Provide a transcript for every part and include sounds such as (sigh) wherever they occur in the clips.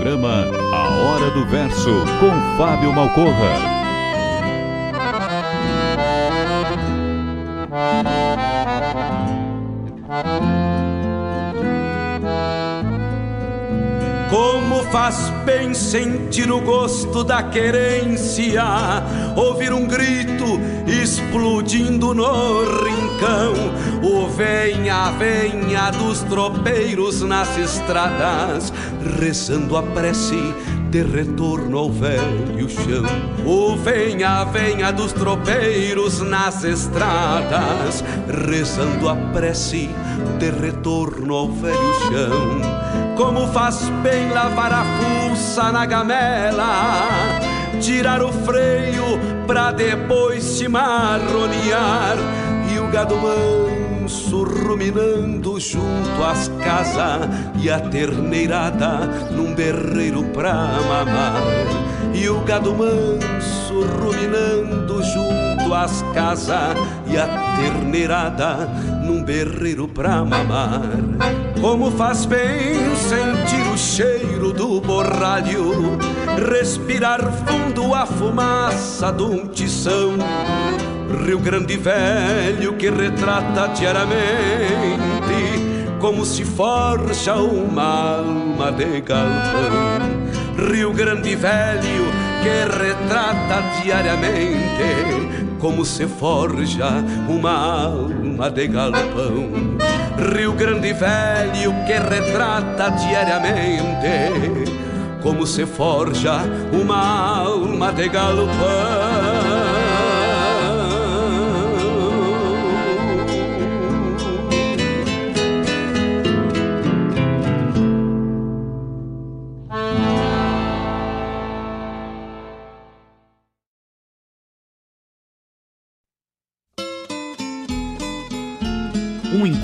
Programa A Hora do Verso com Fábio Malcorra. Como faz bem sentir o gosto da querência, ouvir um grito explodindo no rincão, o venha, venha dos tropeiros nas estradas, rezando a prece de retorno ao velho chão. O venha, venha dos tropeiros nas estradas, rezando a prece de retorno ao velho chão. Como faz bem lavar a fuça na gamela, tirar o freio pra depois se marronear e o gado manso ruminando junto às casas e a terneirada num berreiro pra mamar e o gado manso ruminando junto às casas e a terneirada num berreiro pra mamar. Como faz bem sentir o cheiro do borralho, respirar fundo a fumaça de um tição. Rio Grande Velho que retrata diariamente como se forja uma alma de galpão. Rio Grande Velho que retrata diariamente como se forja uma alma de galpão. Rio Grande Velho que retrata diariamente como se forja uma alma de galpão.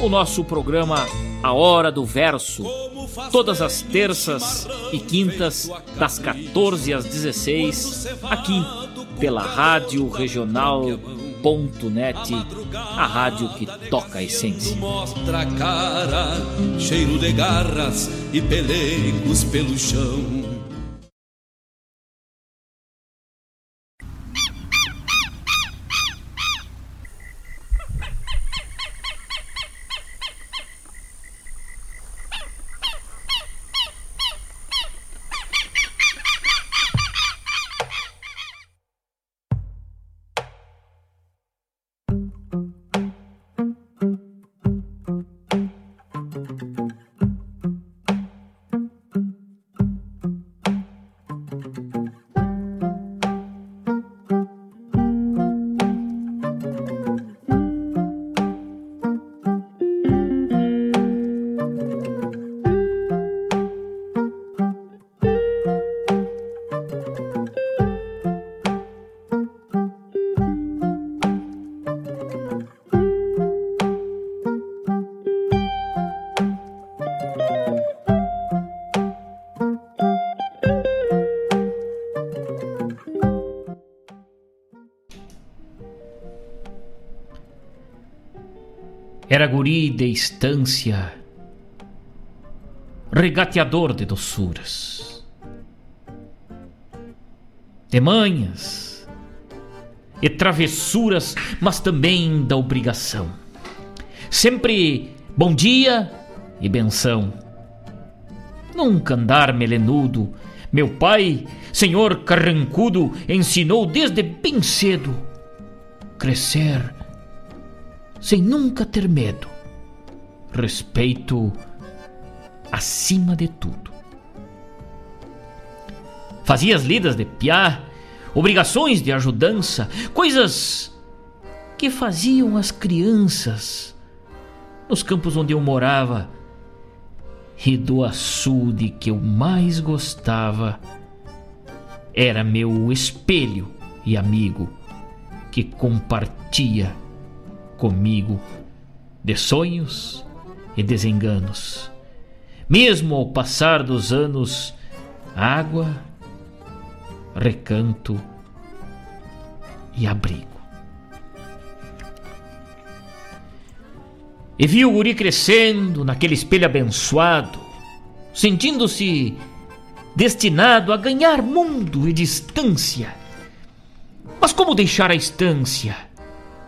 o nosso programa A Hora do Verso todas as terças e quintas, das 14 às 16, aqui pela Rádio Regional.net, a rádio que toca a essência. Mostra cara, cheiro de garras e pelegos pelo chão. De estância, regateador de doçuras, de manhas e travessuras, mas também da obrigação. Sempre bom dia e benção. Nunca andar melenudo. Meu pai, senhor carrancudo, ensinou desde bem cedo crescer sem nunca ter medo. Respeito acima de tudo. Fazia as lidas de piá, obrigações de ajudança, coisas que faziam as crianças nos campos onde eu morava. E do açude que eu mais gostava era meu espelho e amigo que compartia comigo de sonhos e desenganos. Mesmo ao passar dos anos, água, recanto e abrigo. E vi o guri crescendo naquele espelho abençoado, sentindo-se destinado a ganhar mundo e distância. Mas como deixar a estância?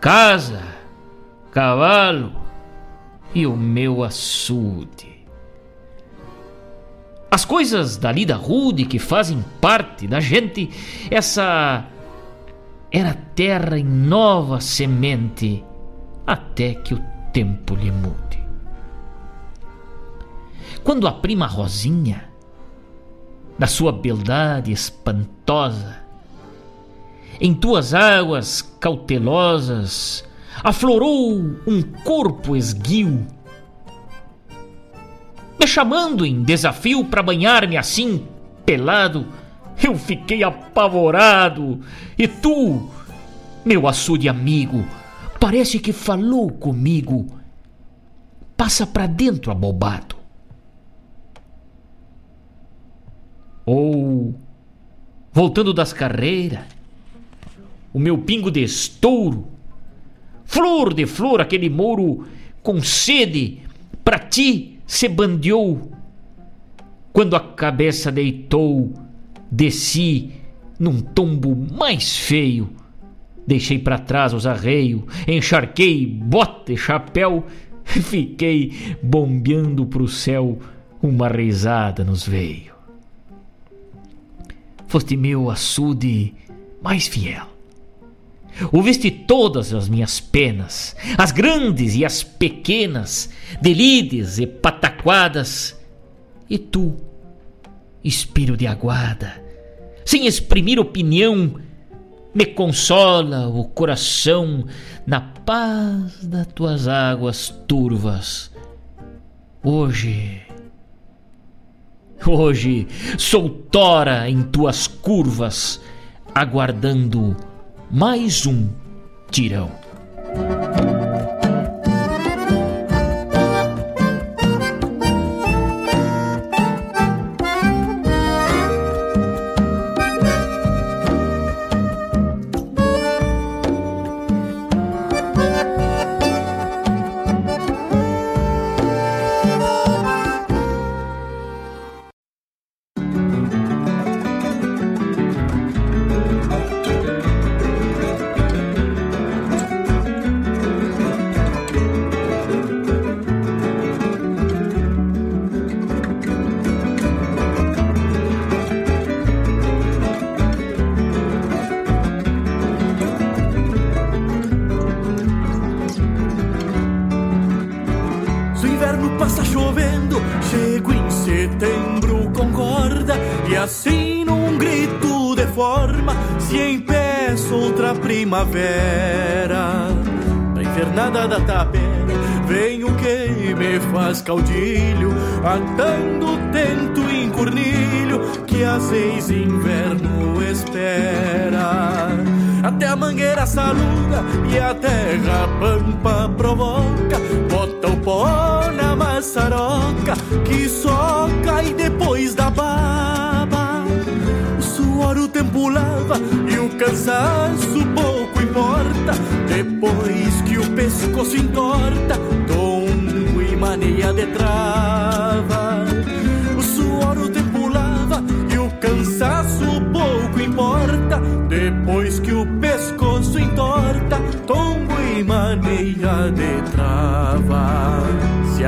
Casa, cavalo e o meu açude. As coisas da lida rude que fazem parte da gente, essa era terra em nova semente, até que o tempo lhe mude. Quando a prima Rosinha, da sua beldade espantosa, em tuas águas cautelosas, aflorou um corpo esguio, me chamando em desafio para banhar-me assim, pelado. Eu fiquei apavorado. E tu, meu açude amigo, parece que falou comigo. Passa para dentro, abobado. Ou, voltando das carreiras, o meu pingo de estouro Flor de flor, aquele mouro com sede, para ti se bandeou. Quando a cabeça deitou, desci num tombo mais feio. Deixei para trás os arreios, encharquei bota e chapéu, (laughs) fiquei bombeando pro céu, uma risada nos veio. Foste meu açude mais fiel Ouviste todas as minhas penas, as grandes e as pequenas, delides e pataquadas. E tu, espírito de aguada, sem exprimir opinião, me consola o coração na paz das tuas águas turvas. Hoje, hoje sou tora em tuas curvas, aguardando mais um tirão.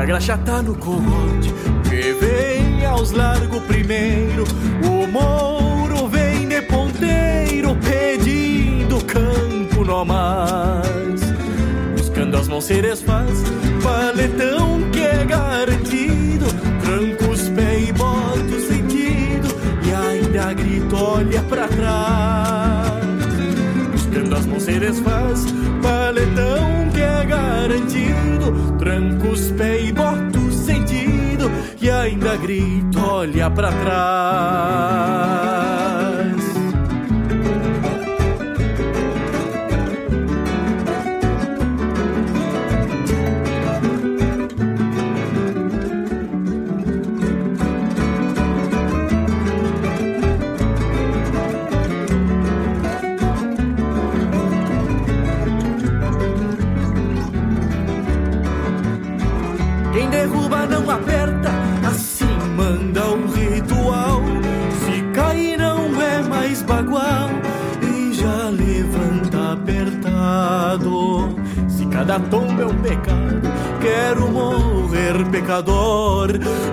A graxa tá no cogote, que vem aos largo primeiro, o mouro vem de ponteiro pedindo campo no mais. Buscando as mãos se desfaz, paletão que é garantido, tranco os pés e bota o sentido, e ainda grito, olha pra trás. Buscando as mãos se desfaz, garantido, tranco os pés e bota o sentido, e ainda grito, olha pra trás. Cada tomba é um pecado, quero morrer pecador.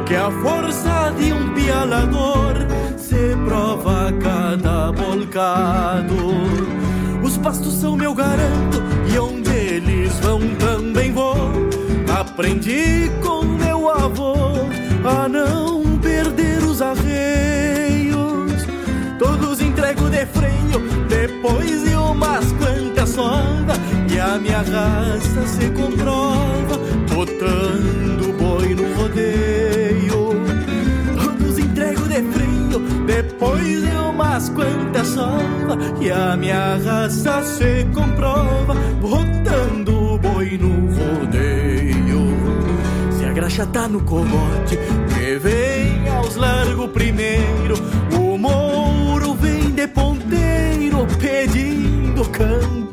Que a força de um pialador se prova cada volcado. Os pastos são meu garanto e onde eles vão também vou. Aprendi com meu avô a não perder os arreios. Todos entrego de freio, depois E a minha raça se comprova, botando boi no rodeio. Todos entrego de freio, depois de umas quantas sova. E a minha raça se comprova, botando boi no rodeio. Se a graxa tá no cogote, que vem aos largo primeiro. O mouro vem de ponteiro, pedindo campo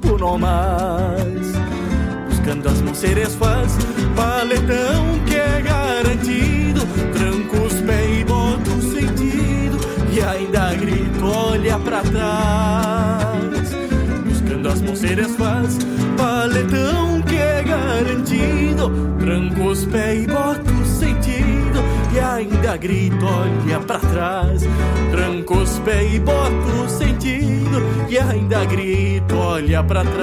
Buscando as desfaz, paletão que é garantido. Tranco os pés e boto o sentido, e ainda grito, olha pra trás. Buscando as desfaz, paletão que é garantido. Tranco os pés e boto o sentido, e ainda grito, olha pra trás. Tranco os pés e boto o sentido, e ainda grito, olha pra trás.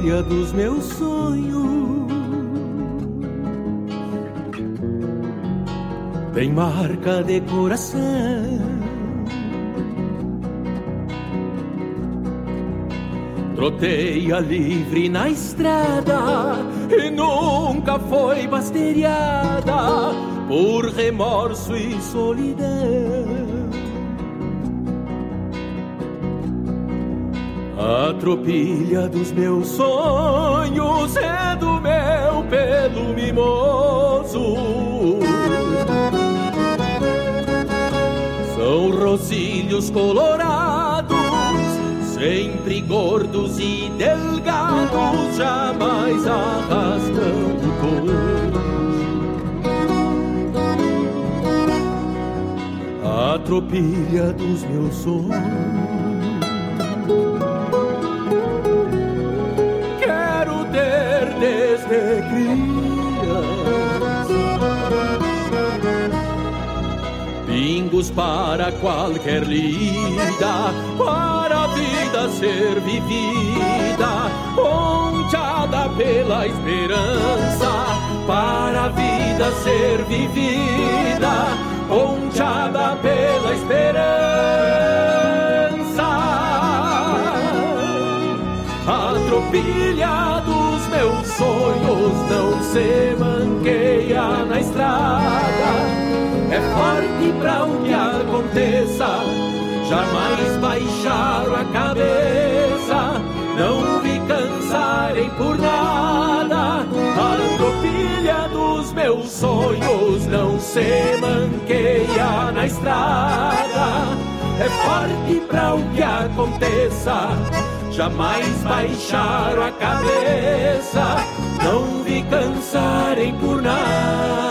Tropilha dos meus sonhos. Tem marca de coração. Troteia livre na estrada E nunca foi basteriada Por remorso e solidão A tropilha dos meus sonhos é do meu pelo mimoso. São rosilhos colorados, sempre gordos e delgados, jamais arrastando touros. A tropilha dos meus sonhos. Criança amigos para qualquer lida, para a vida ser vivida, ponteada pela esperança, para a vida ser vivida, ponteada pela esperança. A tropilha dos meus sonhos não se manqueia na estrada é forte para o que aconteça, jamais baixaram a cabeça, não vi cansarem por nada. A tropilha dos meus sonhos não se manqueia na estrada. É forte para o que aconteça, jamais baixaram a cabeça, não vi cansarem por nada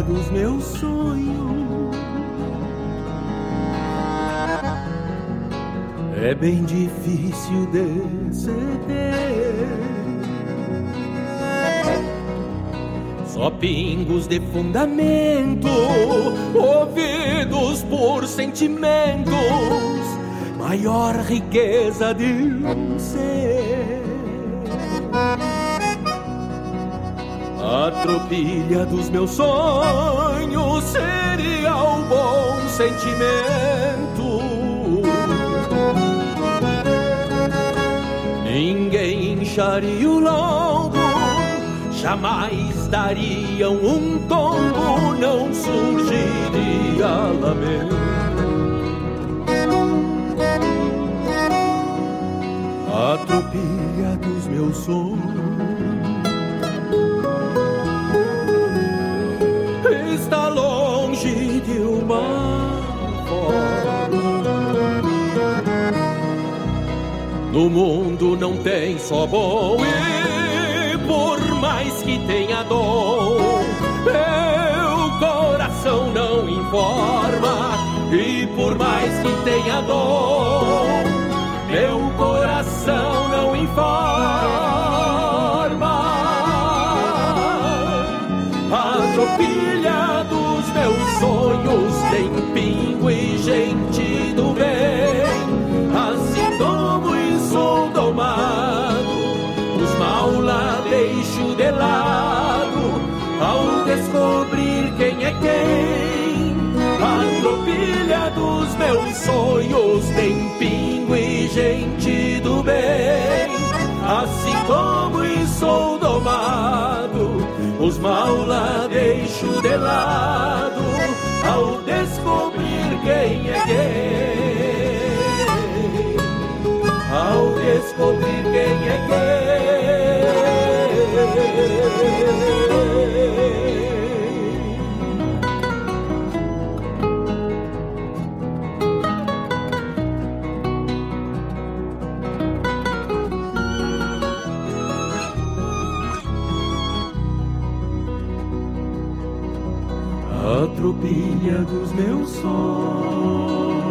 dos meus sonhos. É bem difícil ceder. Só pingos de fundamento, ouvidos por sentimentos, maior riqueza de um ser. A tropilha dos meus sonhos seria o bom sentimento. Ninguém incharia o longo, jamais dariam um tombo, não surgiria lamento. A tropilha dos meus sonhos No mundo não tem só bom e por mais que tenha dor, meu coração não informa. E por mais que tenha dor, meu coração não informa. A tropilha dos meus sonhos tem pingo e dos meus sonhos tem pingo e gente do bem. Assim como e sou domado, os mal lá deixo de lado ao descobrir quem é quem. Ao descobrir quem é quem. A tropilha dos meus sonhos.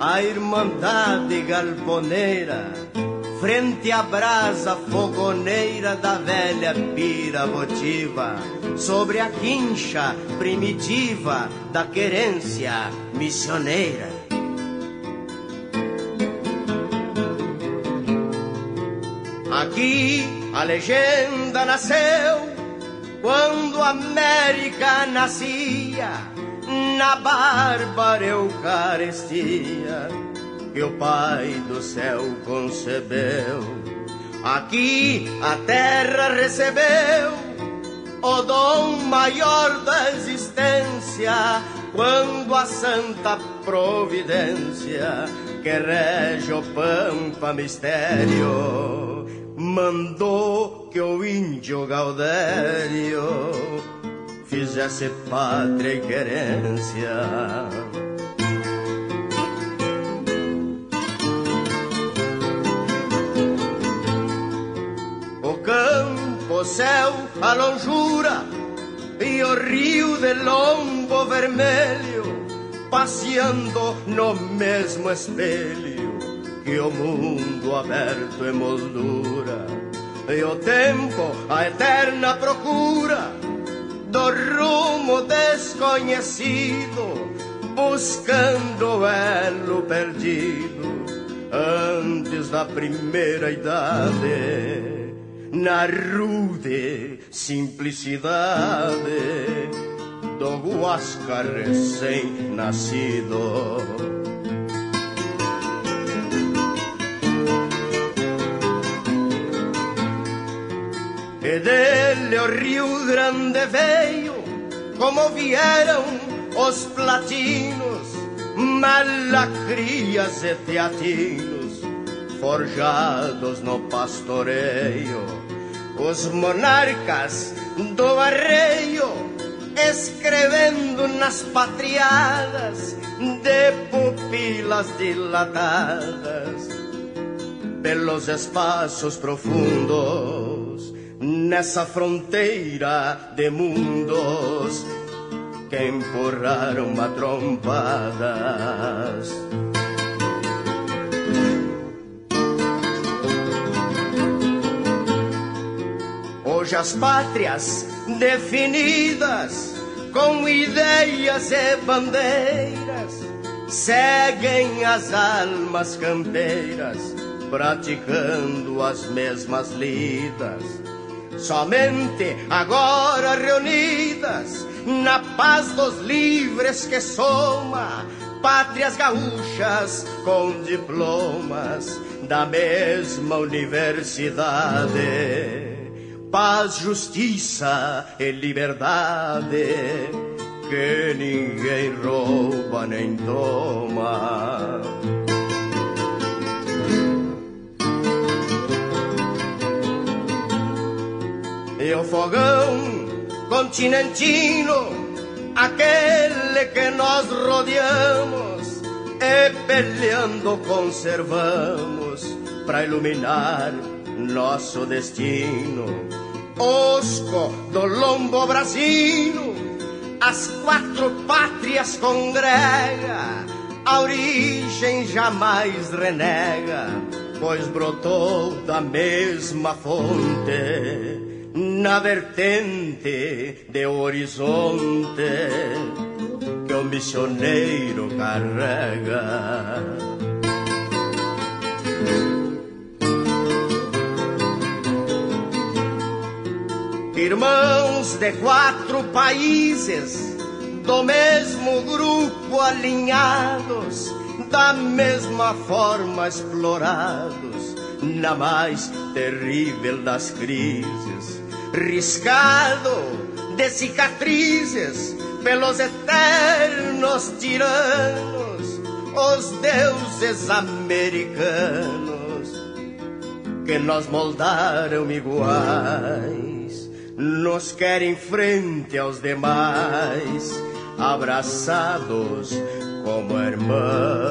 A irmandade galponeira, frente à brasa fogoneira da velha pira votiva, sobre a quincha primitiva da querência missioneira. Aqui a legenda nasceu quando a América nascia na bárbara Eucaristia que o Pai do céu concebeu. Aqui a terra recebeu o dom maior da existência quando a santa providência que rege o pampa mistério mandou que o índio Gaudério fizesse pátria e querência. O campo, céu, a longura e o rio de lombo vermelho passeando no mesmo espelho que o mundo aberto em moldura e o tempo a eterna procura do rumo desconhecido buscando o elo perdido antes da primeira idade na rude simplicidade do Huasca recém-nascido. Dele o Rio Grande veio, como vieram os platinos, malacrias e teatinos, forjados no pastoreio, os monarcas do arreio, escrevendo nas patriadas de pupilas dilatadas pelos espaços profundos nessa fronteira de mundos que empurraram a trompadas. Hoje as pátrias definidas com ideias e bandeiras seguem as almas campeiras praticando as mesmas lidas. Somente agora reunidas na paz dos livres que soma pátrias gaúchas com diplomas da mesma universidade paz, justiça e liberdade que ninguém rouba nem toma. E o fogão continentino, aquele que nós rodeamos, e peleando conservamos para iluminar nosso destino. Osco do lombo brasino, as quatro pátrias congrega, a origem jamais renega, pois brotou da mesma fonte, na vertente de horizonte que o missioneiro carrega. Irmãos de quatro países, do mesmo grupo alinhados, da mesma forma explorados, na mais terrível das crises, riscado de cicatrizes pelos eternos tiranos, os deuses americanos que nos moldaram iguais nos querem frente aos demais, abraçados como hermanos.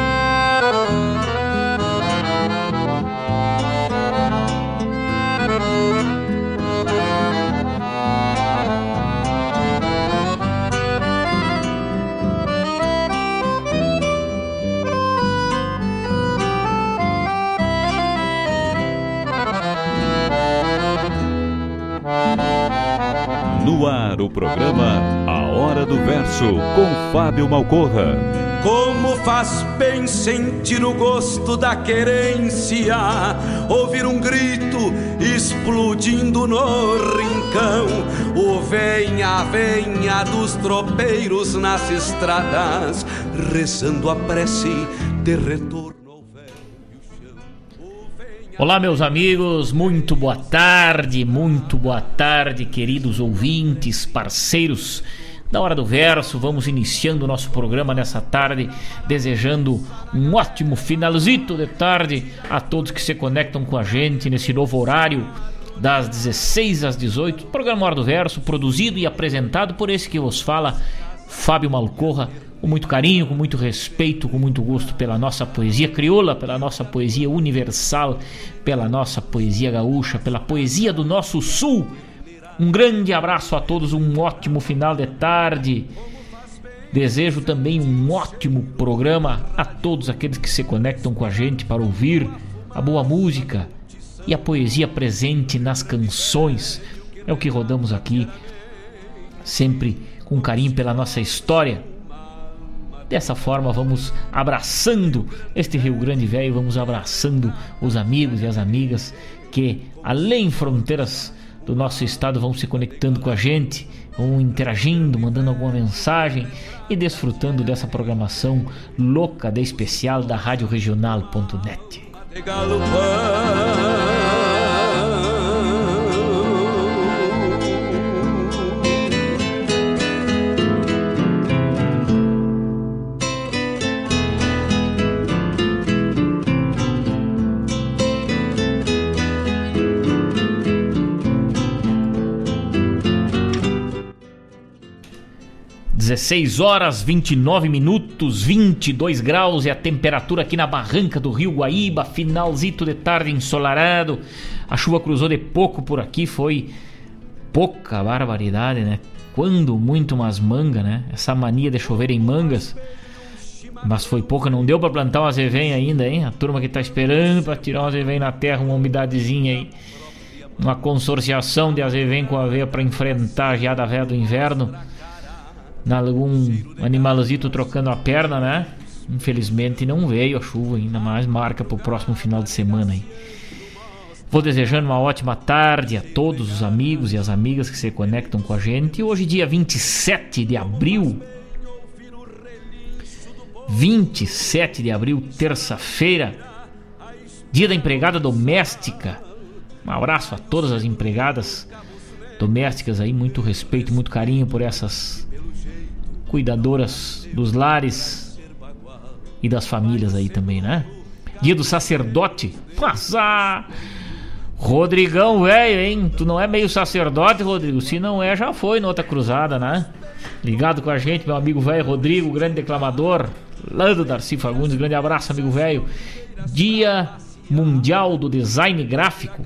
O programa A Hora do Verso com Fábio Malcorra. Como faz bem sentir o gosto da querência, ouvir um grito explodindo no rincão, o venha, venha dos tropeiros nas estradas, rezando a prece de retorno. Olá, meus amigos, muito boa tarde, muito boa tarde, queridos ouvintes, parceiros da Hora do Verso. Vamos iniciando o nosso programa nessa tarde, desejando um ótimo finalzito de tarde a todos que se conectam com a gente nesse novo horário. Das 16 às 18, programa Hora do Verso, produzido e apresentado por esse que vos fala, Fábio Malcorra, com muito carinho, com muito respeito, com muito gosto pela nossa poesia crioula, pela nossa poesia universal, pela nossa poesia gaúcha, pela poesia do nosso sul. Um grande abraço a todos, um ótimo final de tarde. Desejo também um ótimo programa a todos aqueles que se conectam com a gente para ouvir a boa música e a poesia presente nas canções. É o que rodamos aqui, sempre com carinho pela nossa história Dessa forma, vamos abraçando este Rio Grande Velho, vamos abraçando os amigos e as amigas que, além fronteiras do nosso estado, vão se conectando com a gente, vão interagindo, mandando alguma mensagem e desfrutando dessa programação louca de especial da Rádio Regional.net. 16 horas 29 minutos, 22 graus é a temperatura aqui na barranca do Rio Guaíba, finalzito de tarde ensolarado. A chuva cruzou de pouco por aqui, foi pouca barbaridade, né? Quando muito umas mangas, né? Essa mania de chover em mangas. Mas foi pouca, não deu para plantar uma azevém ainda, hein? A turma que tá esperando para tirar uma azevém na terra, uma umidadezinha aí. Uma consorciação de azevém com aveia para enfrentar a geada velha do inverno algum animalzito trocando a perna, né? Infelizmente não veio a chuva, ainda mais marca para o próximo final de semana aí. Vou desejando uma ótima tarde a todos os amigos e as amigas que se conectam com a gente. Hoje, dia 27 de abril. 27 de abril, terça-feira, dia da empregada doméstica. Um abraço a todas as empregadas domésticas aí, muito respeito, muito carinho por essas cuidadoras dos lares e das famílias aí também, né? Dia do sacerdote. Passar! Rodrigão, velho, hein? Tu não é meio sacerdote, Rodrigo? Se não é, já foi na outra cruzada, né? Ligado com a gente, meu amigo velho Rodrigo, grande declamador. Lá do Darcy Fagundes, grande abraço, amigo velho. Dia Mundial do Design Gráfico.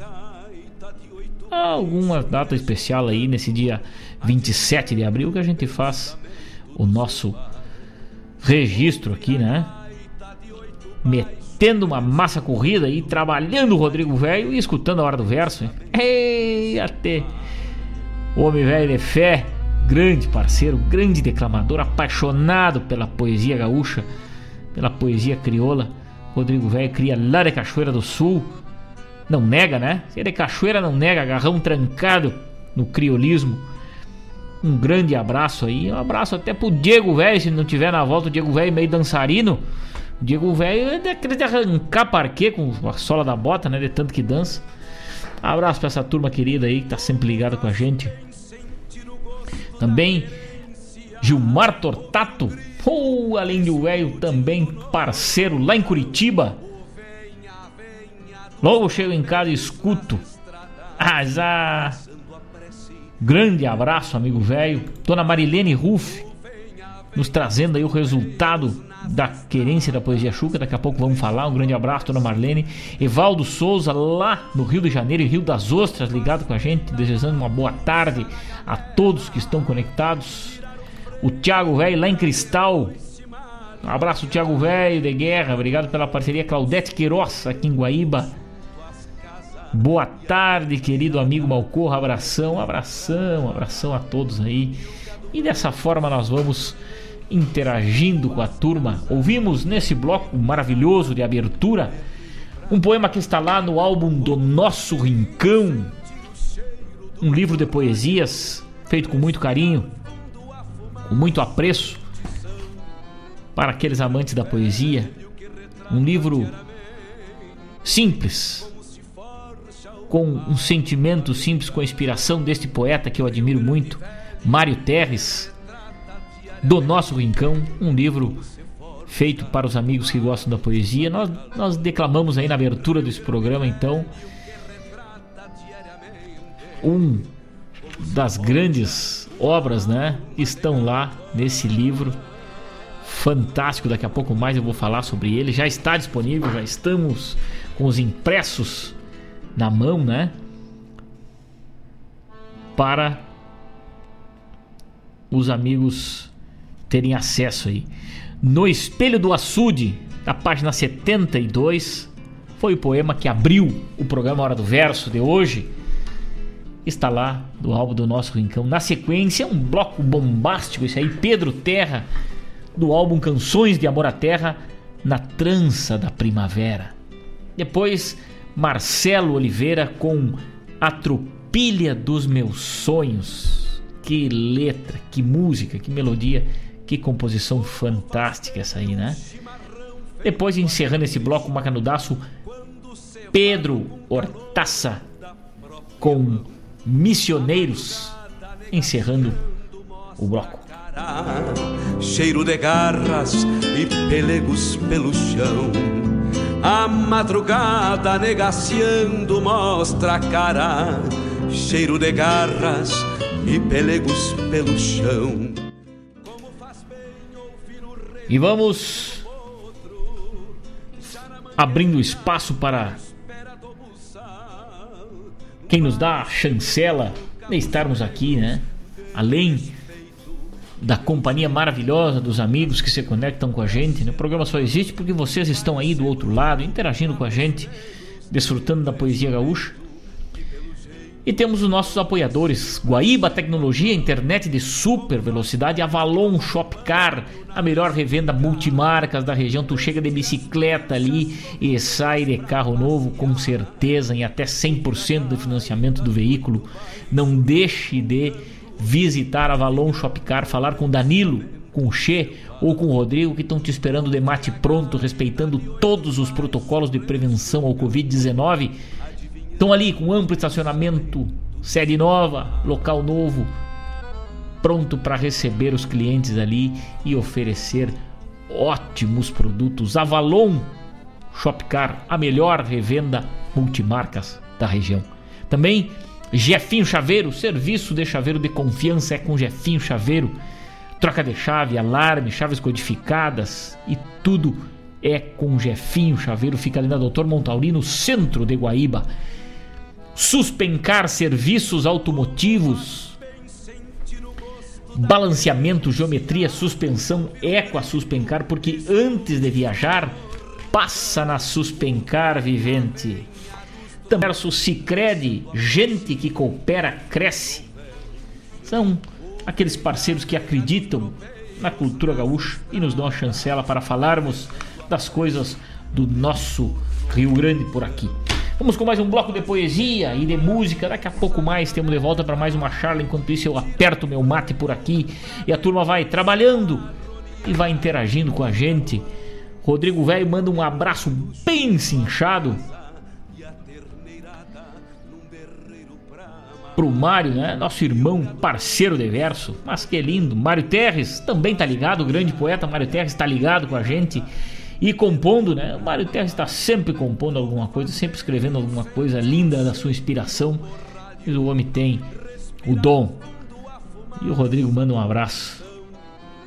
Alguma data especial aí nesse dia 27 de abril que a gente faz o nosso registro aqui, né? Metendo uma massa corrida aí, trabalhando o Rodrigo Velho e escutando a hora do verso. Hein? Ei, até. Homem velho de fé, grande parceiro, grande declamador, apaixonado pela poesia gaúcha, pela poesia crioula. Rodrigo Velho cria lá de Cachoeira do Sul. Não nega, né? Se é de Cachoeira, não nega, agarrão trancado no criolismo um grande abraço aí. Um abraço até pro Diego Velho, se não tiver na volta, o Diego Velho meio dançarino. O Diego Velho é daquele de arrancar parquê com a sola da bota, né? De tanto que dança. Abraço pra essa turma querida aí que tá sempre ligada com a gente. Também Gilmar Tortato, além de velho, também parceiro lá em Curitiba. Logo chego em casa e escuto. Já Grande abraço, amigo velho. Dona Marilene Ruff, nos trazendo aí o resultado da querência da poesia chuca. Daqui a pouco vamos falar. Um grande abraço, dona Marlene. Evaldo Souza, lá no Rio de Janeiro Rio das Ostras, ligado com a gente, desejando uma boa tarde a todos que estão conectados. O Thiago Velho, lá em Cristal. Um abraço, Thiago Velho de Guerra. Obrigado pela parceria. Claudete Queiroz, aqui em Guaíba. Boa tarde, querido amigo Malcorra. Abração, abração, abração a todos aí. E dessa forma nós vamos interagindo com a turma. Ouvimos nesse bloco maravilhoso de abertura um poema que está lá no álbum do Nosso Rincão. Um livro de poesias feito com muito carinho, com muito apreço para aqueles amantes da poesia. Um livro simples, com um sentimento simples, com a inspiração deste poeta que eu admiro muito, Mário Terres, do nosso Rincão, um livro feito para os amigos que gostam da poesia. Nós, nós declamamos aí na abertura desse programa, então, um das grandes obras, né, estão lá nesse livro fantástico. Daqui a pouco mais eu vou falar sobre ele. Já está disponível, já estamos com os impressos na mão, né? Para os amigos terem acesso aí. No Espelho do Açude, na página 72, foi o poema que abriu o programa Hora do Verso de hoje. Está lá do álbum do nosso Rincão. Na sequência, um bloco bombástico, esse aí, Pedro Terra, do álbum Canções de Amor à Terra, na trança da primavera. Depois, Marcelo Oliveira com A Tropilha dos Meus Sonhos. Que letra, que música, que melodia, que composição fantástica essa aí, né? Depois, encerrando esse bloco macanudaço, Pedro Hortaça com Missioneiros, encerrando o bloco. Cheiro de garras e pelegos pelo chão a madrugada negaciando mostra a cara, cheiro de garras e pelegos pelo chão. E vamos abrindo espaço para quem nos dá a chancela de estarmos aqui, né? Além da companhia maravilhosa dos amigos que se conectam com a gente. Né? O programa só existe porque vocês estão aí do outro lado, interagindo com a gente, desfrutando da poesia gaúcha. E temos os nossos apoiadores: Guaíba Tecnologia, internet de super velocidade, Avalon Shopcar, a melhor revenda multimarcas da região. Tu chega de bicicleta ali e sai de carro novo com certeza em até 100% do financiamento do veículo. Não deixe de visitar a Valon Shopcar, falar com Danilo, com o Che ou com o Rodrigo que estão te esperando de mate pronto, respeitando todos os protocolos de prevenção ao Covid-19. Estão ali com amplo estacionamento, sede nova, local novo, pronto para receber os clientes ali e oferecer ótimos produtos. Avalon Shopcar, a melhor revenda multimarcas da região. Também Jefinho Chaveiro, serviço de chaveiro de confiança é com Jefinho Chaveiro. Troca de chave, alarme, chaves codificadas e tudo é com Jefinho Chaveiro. Fica ali na Doutor Montaurino, centro de Guaíba. Suspencar serviços automotivos, balanceamento, geometria, suspensão é com a Suspencar, porque antes de viajar, passa na Suspencar Vivente. Também o gente que coopera, cresce. São aqueles parceiros que acreditam na cultura gaúcha e nos dão a chancela para falarmos das coisas do nosso Rio Grande por aqui. Vamos com mais um bloco de poesia e de música. Daqui a pouco mais temos de volta para mais uma charla. Enquanto isso, eu aperto meu mate por aqui e a turma vai trabalhando e vai interagindo com a gente. Rodrigo Velho manda um abraço bem cinchado pro Mário, né? Nosso irmão, parceiro de verso. Mas que lindo. Mário Terres também tá ligado, o grande poeta Mário Terres tá ligado com a gente e compondo, né? O Mário Terres está sempre compondo alguma coisa, sempre escrevendo alguma coisa linda da sua inspiração. E o homem tem o dom. E o Rodrigo manda um abraço.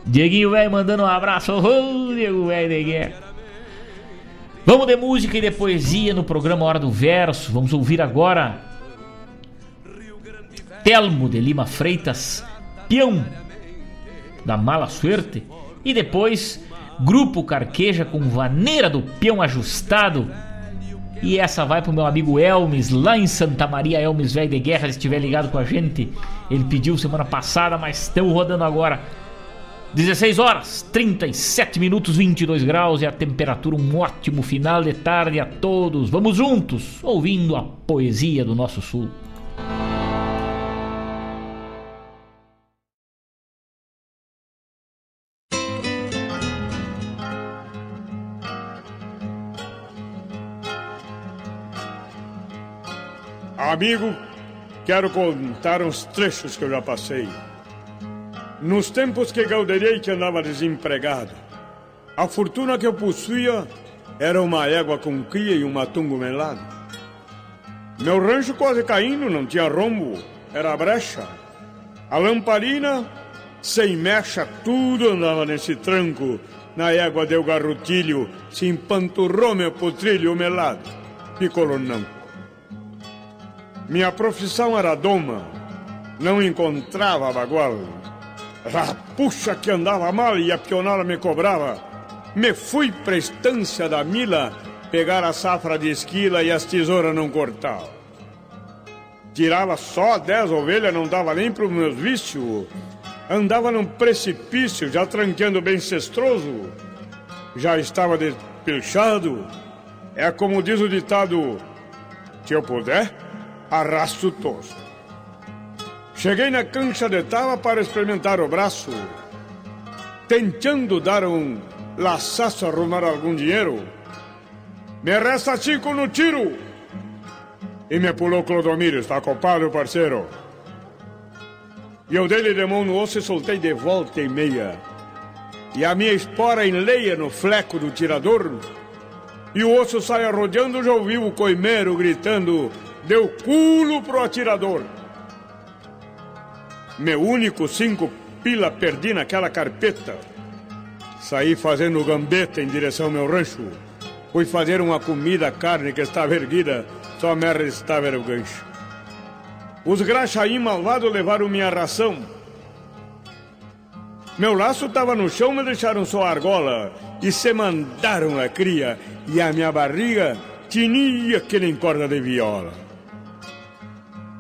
Dieguinho velho mandando um abraço. Oh, Diego velho de. Vamos de música e de poesia no programa Hora do Verso. Vamos ouvir agora Telmo de Lima Freitas, peão da Mala Suerte, e depois Grupo Carqueja com Vaneira do Peão Ajustado. E essa vai pro meu amigo Elmes, lá em Santa Maria, Elmes Velho de Guerra, se estiver ligado com a gente. Ele pediu semana passada, mas estamos rodando agora. 16 horas, 37 minutos, 22 graus e a temperatura, um ótimo final de tarde a todos. Vamos juntos, ouvindo a poesia do nosso sul. Amigo, quero contar uns trechos que eu já passei. Nos tempos que Gauderei que andava desempregado, a fortuna que eu possuía era uma égua com cria e um matungo melado. Meu rancho quase caindo, não tinha rombo, era brecha. A lamparina, sem mecha, tudo andava nesse tranco. Na égua deu garrotilho, se empanturrou meu potrilho melado. Picolou não. Minha profissão era doma, não encontrava bagual. Rapuxa que andava mal e a pionada me cobrava. Me fui pra estância da mila pegar a safra de esquila e as tesouras não cortavam. Tirava só dez ovelhas, não dava nem pros meus vícios. Andava num precipício, já tranqueando bem cestroso. Já estava despilchado. É como diz o ditado: se eu puder, arrasto tosco. Cheguei na cancha de tava para experimentar o braço, tentando dar um laçaço arrumar algum dinheiro. Me resta cinco no tiro. E me pulou Clodomiro, está culpado, parceiro. E eu dei-lhe de mão no osso e soltei de volta e meia. E a minha espora enleia no fleco do tirador. E o osso sai arrodeando, já ouviu o coimeiro gritando deu culo pro atirador. Meu único cinco pila perdi naquela carpeta. Saí fazendo gambeta em direção ao meu rancho. Fui fazer uma comida, carne que estava erguida, só me restava o gancho. Os graxaim malvados levaram minha ração. Meu laço estava no chão, me deixaram só a argola e se mandaram a cria e a minha barriga tinha que nem corda de viola.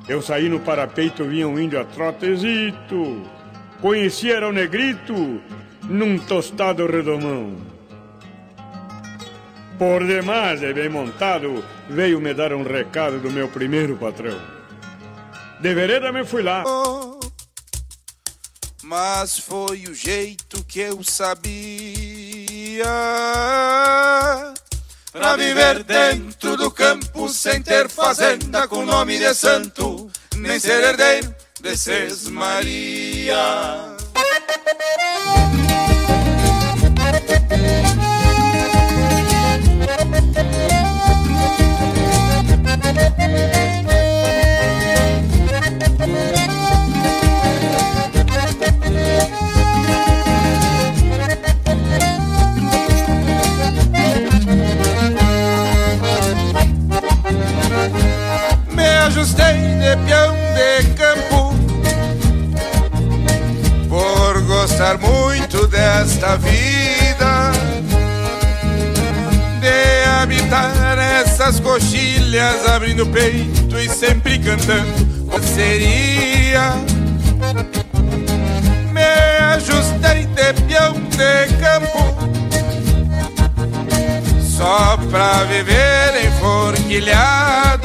Eu saí no parapeito, vinha um índio a trotezito. Conheci era o negrito, num tostado redomão. Por demais e bem montado, veio me dar um recado do meu primeiro patrão. De vereda me fui lá. Mas foi o jeito que eu sabia Pra viver dentro do campo sem ter fazenda com nome de santo, nem ser herdeiro de ajustei de peão de campo. Por gostar muito desta vida De habitar essas coxilhas Abrindo peito e sempre cantando. Seria? Me ajustei de peão de campo Só pra viver enforquilhado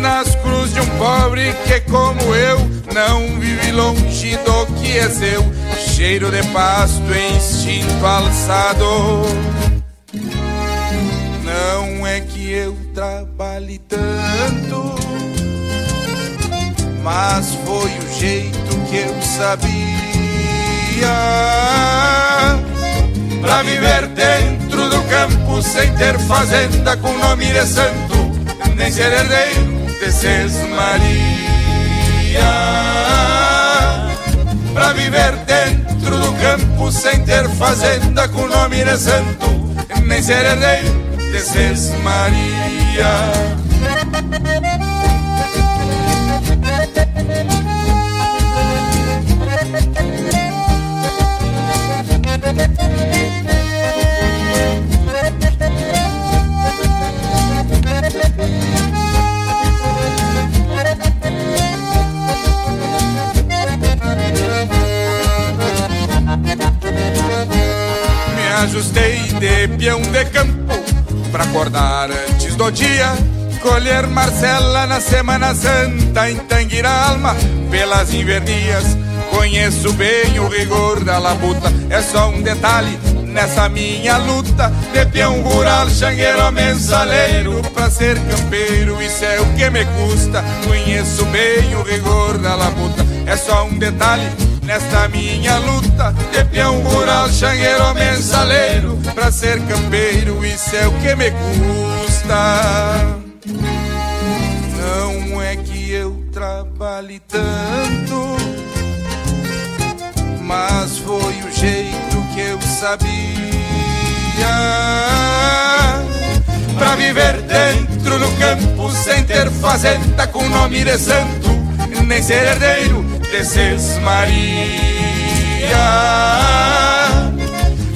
nas cruzes de um pobre que como eu não vive longe do que é seu. Cheiro de pasto instinto alçado. Não é que eu trabalhe tanto mas foi o jeito que eu sabia. Pra viver dentro do campo sem ter fazenda com nome de santo, nem ser herdeiro de Maria. Pra viver dentro do campo sem ter fazenda com nome de santo, nem ser herdeiro de Maria. Ajustei de peão de campo pra acordar antes do dia. Colher Marcela na Semana Santa em Tanguira Alma pelas invernias. Conheço bem o rigor da labuta, é só um detalhe nessa minha luta de peão rural, xangueiro, mensaleiro pra ser campeiro. Isso é o que me custa. Conheço bem o rigor da labuta, é só um detalhe nesta minha luta de peão rural, xangueiro, mensaleiro pra ser campeiro. Isso é o que me custa. Não é que eu trabalhe tanto, mas foi o jeito que eu sabia Pra viver dentro do campo sem ter fazenda com nome de santo Nem ser herdeiro de Maria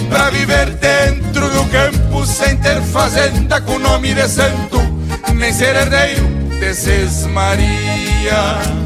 Pra viver dentro do campo sem ter fazenda com nome de santo Nem ser herdeiro. De Maria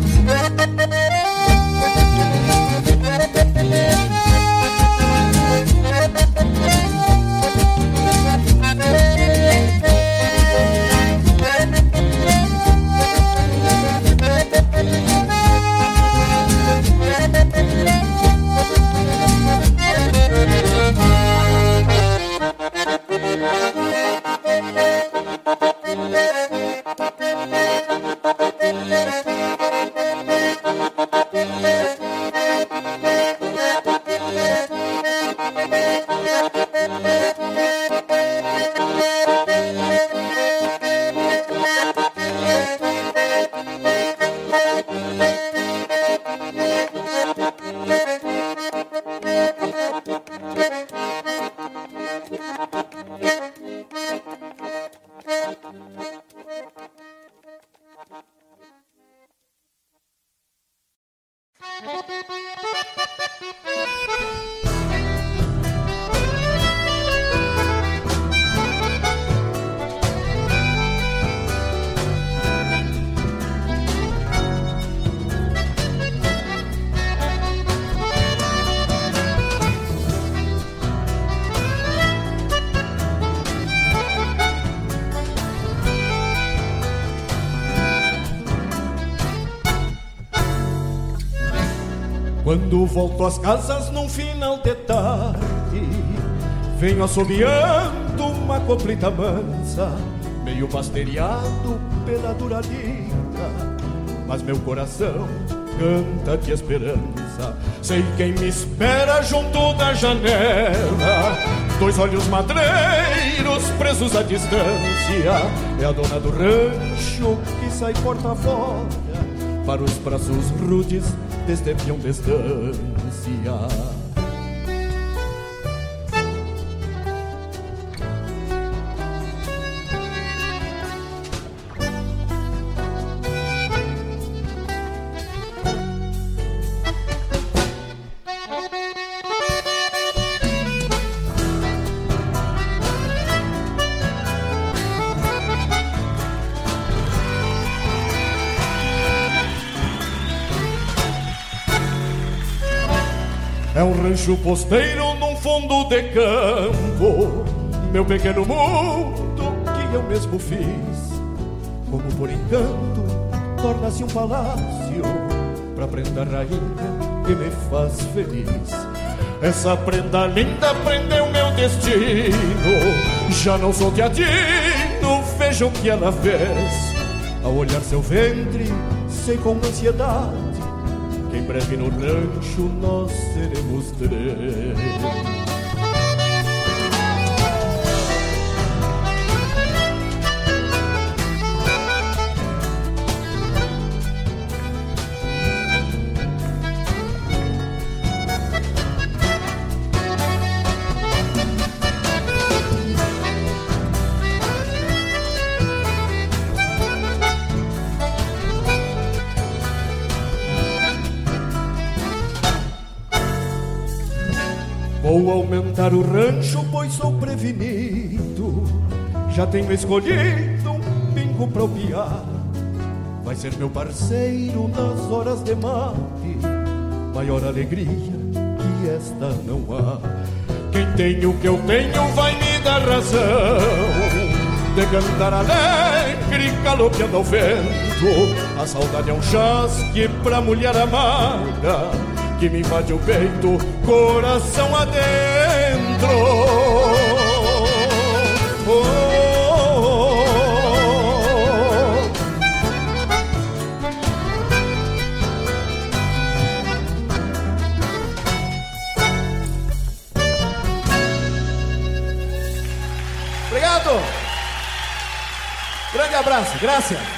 volto às casas num final de tarde. Venho assobiando uma coplita mansa Meio basteriado pela dura lida Mas meu coração canta de esperança. Sei quem me espera junto da janela. Dois olhos madreiros presos à distância. É a dona do rancho que sai porta fora Para os braços rudes desde peão de rancho posteiro num fundo de campo, meu pequeno mundo que eu mesmo fiz. Como por encanto, torna-se um palácio pra prenda rainha que me faz feliz. Essa prenda linda prendeu meu destino. Já não sou teatino, veja o que ela fez. Ao olhar seu ventre, sei com ansiedade breve no rancho nós seremos três. Aumentar o rancho, pois sou prevenido. Já tenho escolhido um pingo pra opiar. Vai ser meu parceiro nas horas de mate. Maior alegria que esta não há. Quem tem o que eu tenho vai me dar razão. De cantar alegre, galopeando ao vento. A saudade é um chasque pra mulher amada que me invade o peito, coração oh. Obrigado. Grande abraço, graças.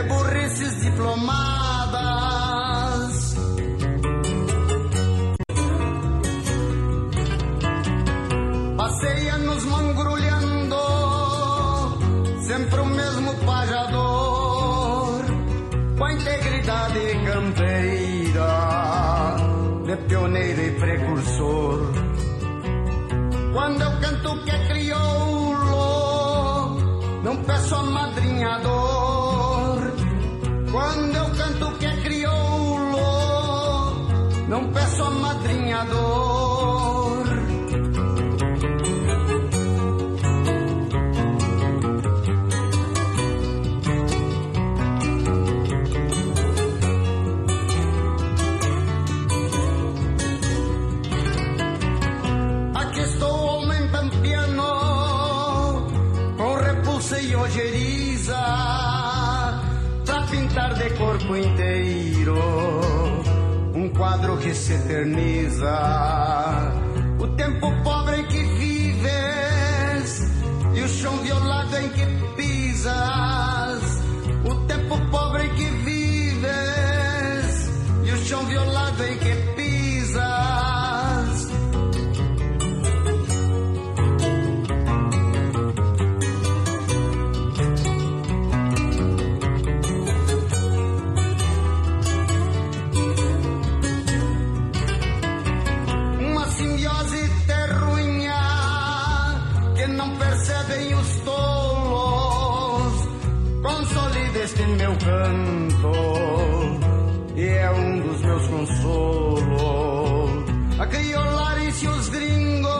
E burrices diplomadas. Passei anos mangrulhando, sempre o mesmo pajador, com a integridade campeira, de pioneiro e precursor. Quando eu canto que se eterniza. Meu canto e é um dos meus consolos. A criolarem-se os gringos,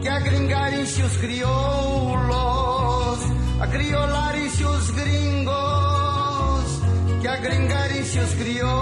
que a gringarem-se os crioulos. A criolarem-se os gringos, que a gringarem-se os crioulos.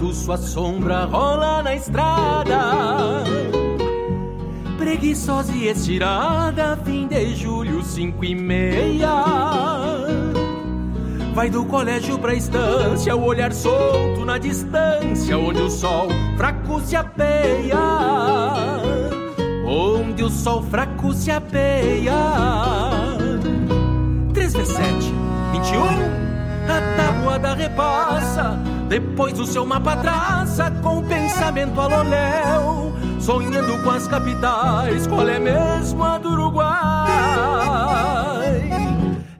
Gurizito, sua sombra rola na estrada. Preguiçosa e estirada, fim de julho, cinco e meia. Vai do colégio pra estância, o olhar solto na distância, onde o sol fraco se apeia. Onde o sol fraco se apeia. 3 vezes 7, 21. A tabuada repassa, depois o seu mapa traça com o pensamento aloléu, sonhando com as capitais, qual é mesmo a do Uruguai?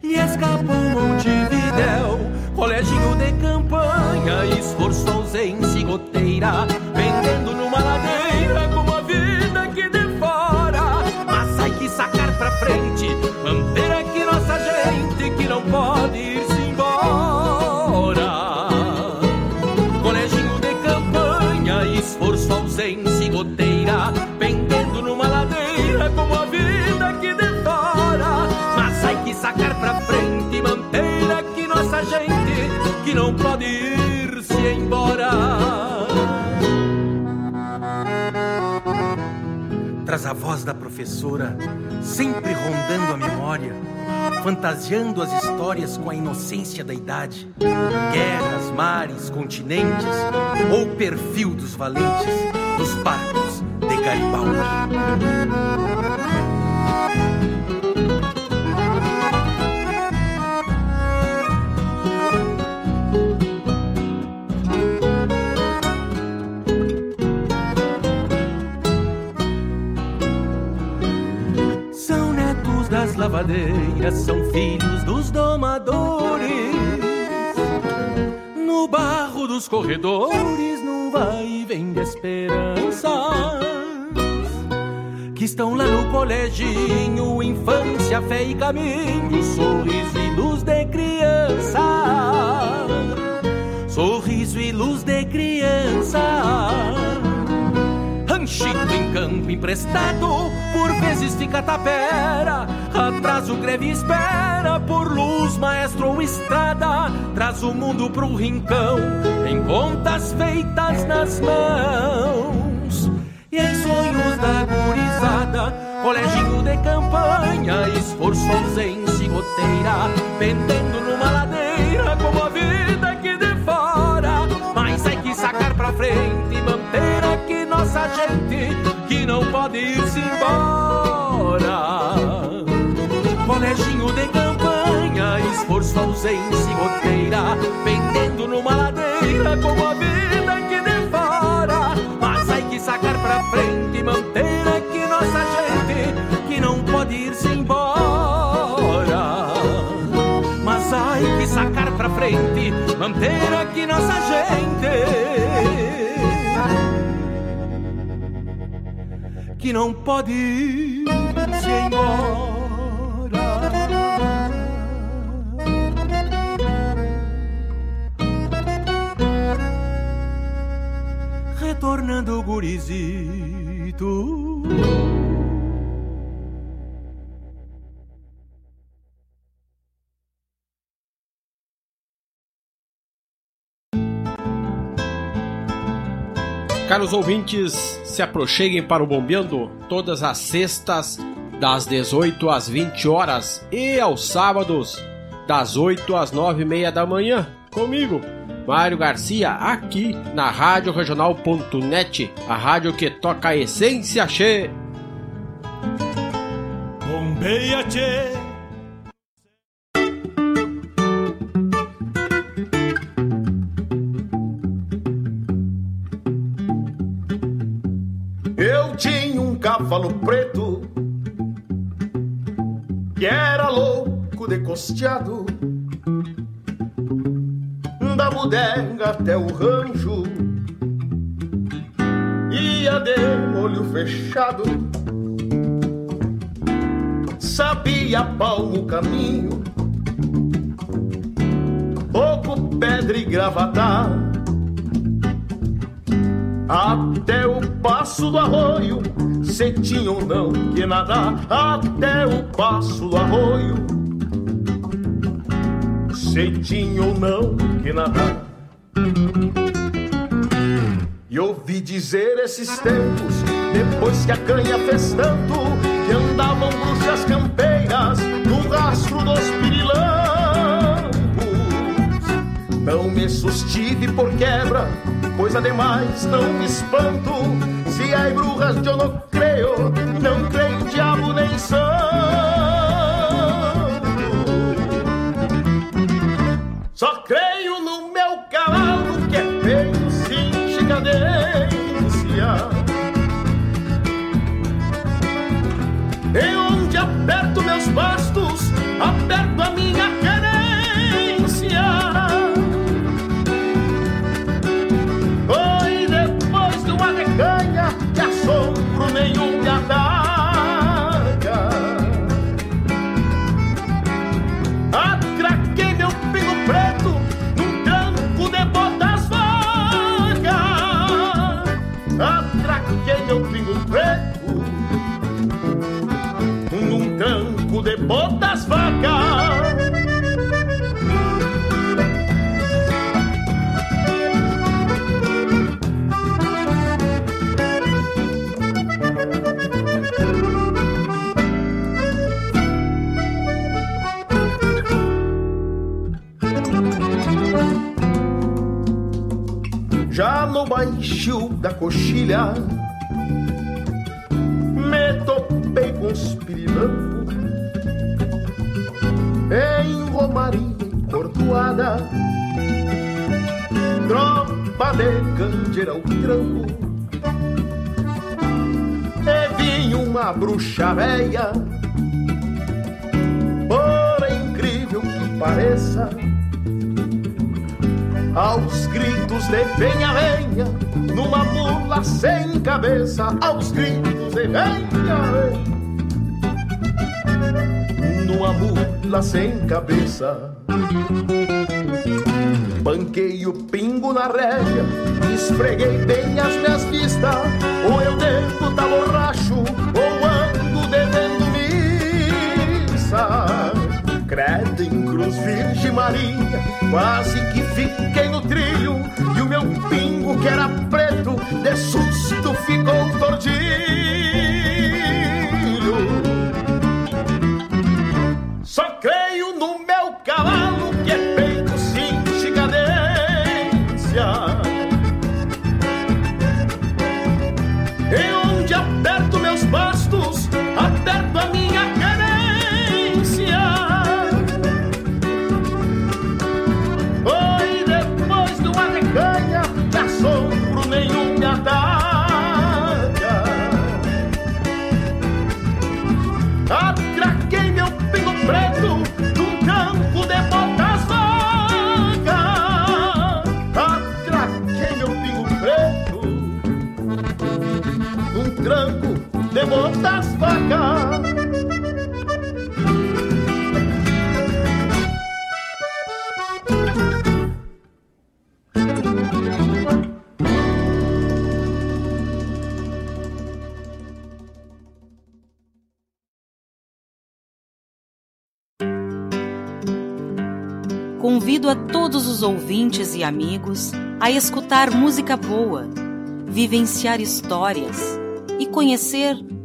E escapou Montevidéu, coleginho de campanha, esforço, ausência e goteira, vendendo numa ladeira como a vida aqui de fora. Mas ai que sacar pra frente, manter que não pode ir-se embora. Traz a voz da professora, sempre rondando a memória, fantasiando as histórias com a inocência da idade. Guerras, mares, continentes, ou perfil dos valentes, dos barcos de Garibaldi. Corredores, num vai e vem de esperanças. Que estão lá no coleginho, infância, fé e caminho, sorriso e luz de criança. Sorriso e luz de criança ranchito em campo emprestado, por vezes fica tapera, atrás o greve espera, por luz, maestro ou estrada, traz o mundo pro rincão, em contas feitas nas mãos. E em sonhos da gurizada, coleginho de campanha, esforço, ausência e goteira, pendendo numa ladeira, como a vida aqui de fora, mas é que sacar pra frente e manter aqui nossa gente que não pode ir-se embora. Coleginho de campanha, esforço, ausência e pendendo numa ladeira como a vida aqui de fora. Mas hay que sacar pra frente e manter aqui nossa gente que não pode ir-se embora. Mas hay que sacar pra frente, manter aqui nossa gente que não pode ir se embora. Quando gurizito. Caros ouvintes, se aproxeguem para o Bombeando todas as sextas, das 18 às 20 horas e aos sábados, das 8 às 9 e meia da manhã, comigo, Mário Garcia, aqui na Rádio Regional.net, a rádio que toca a essência, che. Bombeia, che. cavalo preto que era louco de costeado até o rancho ia de olho fechado sabia pau no caminho pouco pedra e gravatar até o passo do arroio se tinha ou não que nadar até o passo do arroio. Se tinha ou não que nadar. Ouvi dizer esses tempos, depois que a canha fez tanto, que andavam bruxas campeiras no rastro dos pirilampos. Não me sustive por quebra, pois ademais não me espanto se há brujas eu não creio, não creio botas vacas. Já no baixo da coxilha de candeira ao trampo, e vinha uma bruxa velha, por incrível que pareça, aos gritos de venha, venha, numa mula sem cabeça, aos gritos de venha, venha numa mula sem cabeça. Banquei o na rédea, esfreguei bem as minhas vistas. Ou eu devo tá borracho, ou ando devendo missa. Credo em Cruz Virgem Maria, quase que fiquei no trilho. E o meu pingo, que era das vacas. Convido a todos os ouvintes e amigos a escutar música boa, vivenciar histórias e conhecer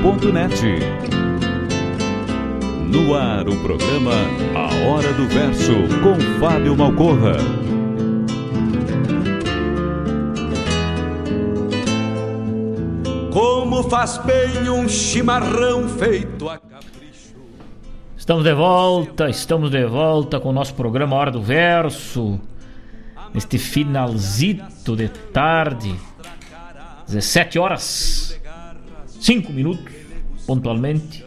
Regional.net. No ar o programa A Hora do Verso com Fábio Malcorra. Como faz bem um chimarrão feito a capricho. Estamos de volta, estamos de volta com o nosso programa Hora do Verso. Neste finalzito de tarde, 17 horas cinco minutos, pontualmente.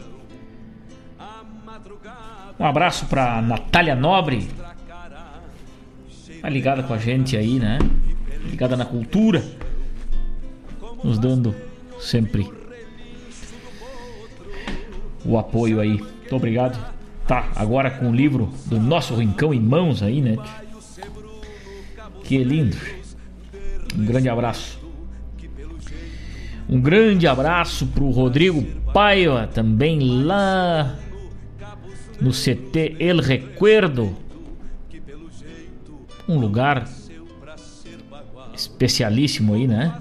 Um abraço para Natália Nobre, tá ligada com a gente aí, né? Ligada na cultura, nos dando sempre o apoio aí. Muito obrigado. Tá, agora com o livro do nosso Rincão em mãos aí, né? Que lindo. Um grande abraço. Um grande abraço pro Rodrigo Paiva, também lá no CT El Recuerdo. Um lugar especialíssimo aí, né?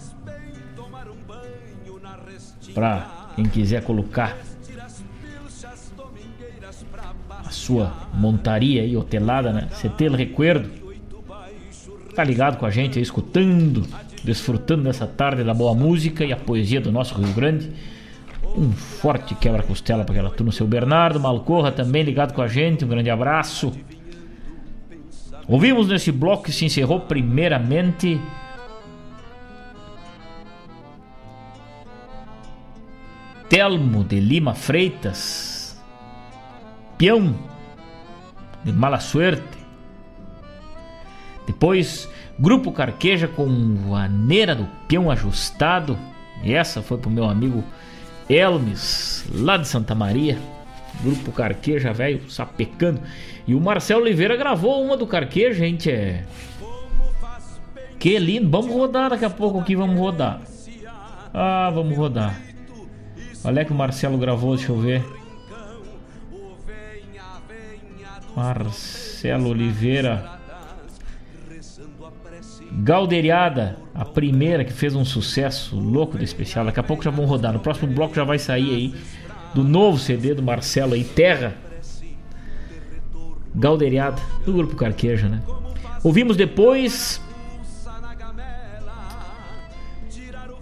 Pra quem quiser colocar a sua montaria aí hotelada, né? CT El Recuerdo. Tá ligado com a gente aí, escutando desfrutando dessa tarde da boa música e a poesia do nosso Rio Grande. Um forte quebra-costela para aquela turma, seu Bernardo Malcorra também ligado com a gente, um grande abraço. Ouvimos nesse bloco que se encerrou primeiramente Telmo de Lima Freitas, peão de mala suerte. Depois Grupo Carqueja com vaneira do peão ajustado. E essa foi pro meu amigo Elmes, lá de Santa Maria. Grupo Carqueja, velho, sapecando. E o Marcelo Oliveira gravou uma do Carqueja, gente. É. Que lindo. Vamos rodar daqui a pouco aqui, vamos rodar. Ah, vamos rodar. Olha que o Marcelo gravou, deixa eu ver. Marcelo Oliveira. Galderiada, a primeira que fez um sucesso louco do especial. Daqui a pouco já vão rodar. No próximo bloco já vai sair aí do novo CD do Marcelo aí, Terra. Galderiada, do grupo Carqueja, né? Ouvimos depois.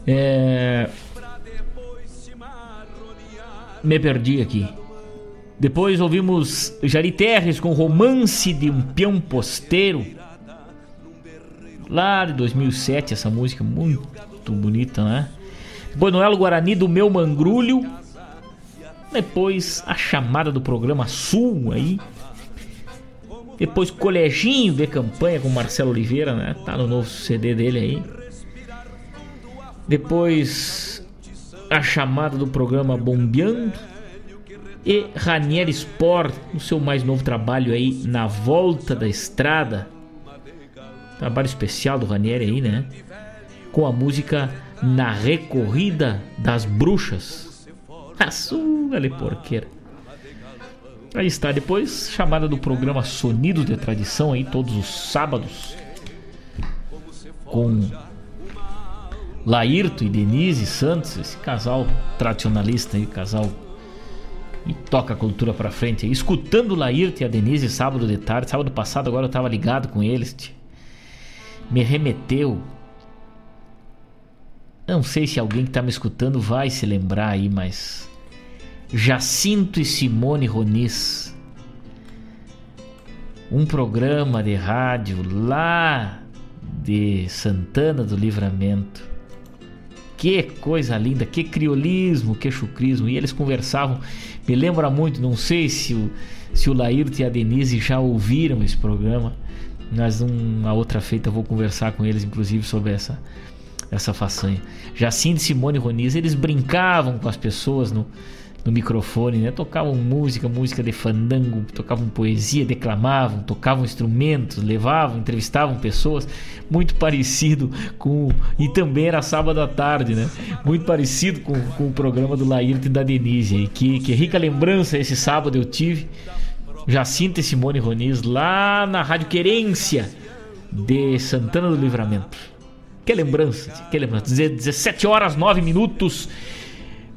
É... Me perdi aqui. Depois ouvimos Jari Terres com Romance de um Peão Posteiro lá de 2007, essa música muito bonita, né? Bonoelo Guarani do Meu Mangrulho. Depois a chamada do programa Sul aí. Depois Coleginho de Campanha com Marcelo Oliveira, né? Tá no novo CD dele aí. Depois a chamada do programa Bombeando. E Ranier Sport, no seu mais novo trabalho aí, Na Volta da Estrada Trabalho especial do Ranieri aí, né? Com a música Na Recorrida das Bruxas. (laughs) Açúcar porqueira. Aí está, depois chamada do programa Sonidos de Tradição aí, todos os sábados. Com Laírto e Denise Santos, esse casal tradicionalista aí, casal e toca a cultura pra frente. Escutando o Laírto e a Denise sábado de tarde, sábado passado agora eu tava ligado com eles. Tia me remeteu. Não sei se alguém que está me escutando vai se lembrar aí, mas Jacinto e Simone Ronis. Um programa de rádio lá de Santana do Livramento. Que coisa linda, que criolismo, que chucrismo. E eles conversavam, me lembra muito, não sei se o, se o e a Denise já ouviram esse programa, mas uma outra feita eu vou conversar com eles, inclusive, sobre essa, essa façanha. Jacinto e Simone Roniz, eles brincavam com as pessoas no, no microfone, né? Tocavam música, música de fandango, tocavam poesia, declamavam, tocavam instrumentos, levavam, entrevistavam pessoas, muito parecido com e também era sábado à tarde, né? Muito parecido com, com o programa do Laírto e da Denise, que que rica lembrança esse sábado eu tive. Jacinto e Simone Roniz lá na Rádio Querência de Santana do Livramento. Que lembrança, que lembrança. 17 horas 9 minutos.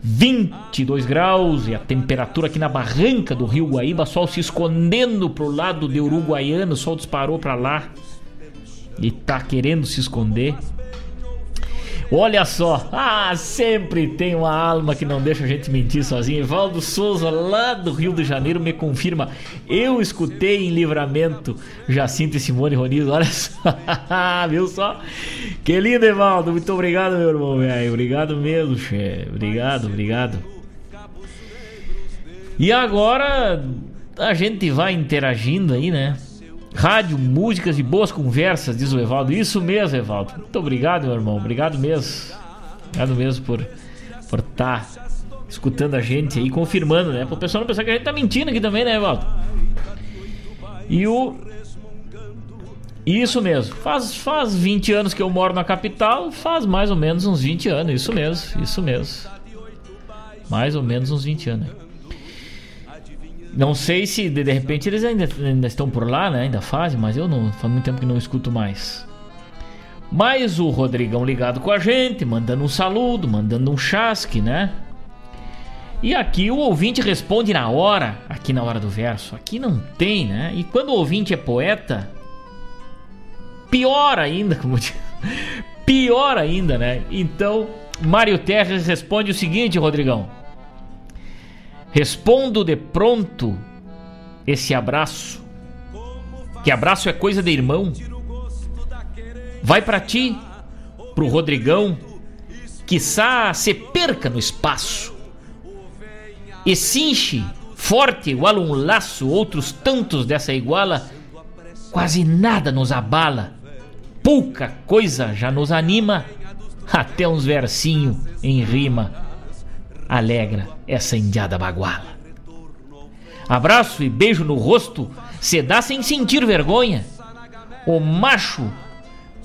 22 graus e a temperatura aqui na barranca do Rio Guaíba, sol se escondendo pro lado de Uruguaiano, o sol disparou para lá e tá querendo se esconder. Olha só, ah, sempre tem uma alma que não deixa a gente mentir sozinho. Evaldo Souza, lá do Rio de Janeiro, me confirma. Eu escutei em livramento Jacinto e Simone Roniz. Olha só, (laughs) viu só? Que lindo, Evaldo. Muito obrigado, meu irmão, velho. Obrigado mesmo, chefe. Obrigado, obrigado. E agora a gente vai interagindo aí, né? Rádio, músicas e boas conversas, diz o Evaldo. Isso mesmo, Evaldo. Muito obrigado, meu irmão. Obrigado mesmo. Obrigado mesmo por por estar tá escutando a gente aí, confirmando, né? Para o pessoal não pensar que a gente tá mentindo aqui também, né, Evaldo? E o isso mesmo. Faz, faz 20 anos que eu moro na capital, faz mais ou menos uns 20 anos. Isso mesmo, isso mesmo. Mais ou menos uns 20 anos. Não sei se de, de repente eles ainda, ainda, estão por lá, né? Ainda fazem, mas eu não. Faz muito tempo que não escuto mais. Mas o Rodrigão ligado com a gente, mandando um saludo, mandando um chasque, né? E aqui o ouvinte responde na hora, aqui na hora do verso. Aqui não tem, né? E quando o ouvinte é poeta, pior ainda, (laughs) como pior ainda, né? Então, Mário Terres responde o seguinte, Rodrigão. Respondo de pronto esse abraço. Que abraço é coisa de irmão. Vai para ti, pro Rodrigão, quiçá se perca no espaço. E cinche forte igual um laço, outros tantos dessa iguala, quase nada nos abala. Pouca coisa já nos anima, até uns versinho em rima alegra essa indiada baguala. Abraço e beijo no rosto se dá sem sentir vergonha. O macho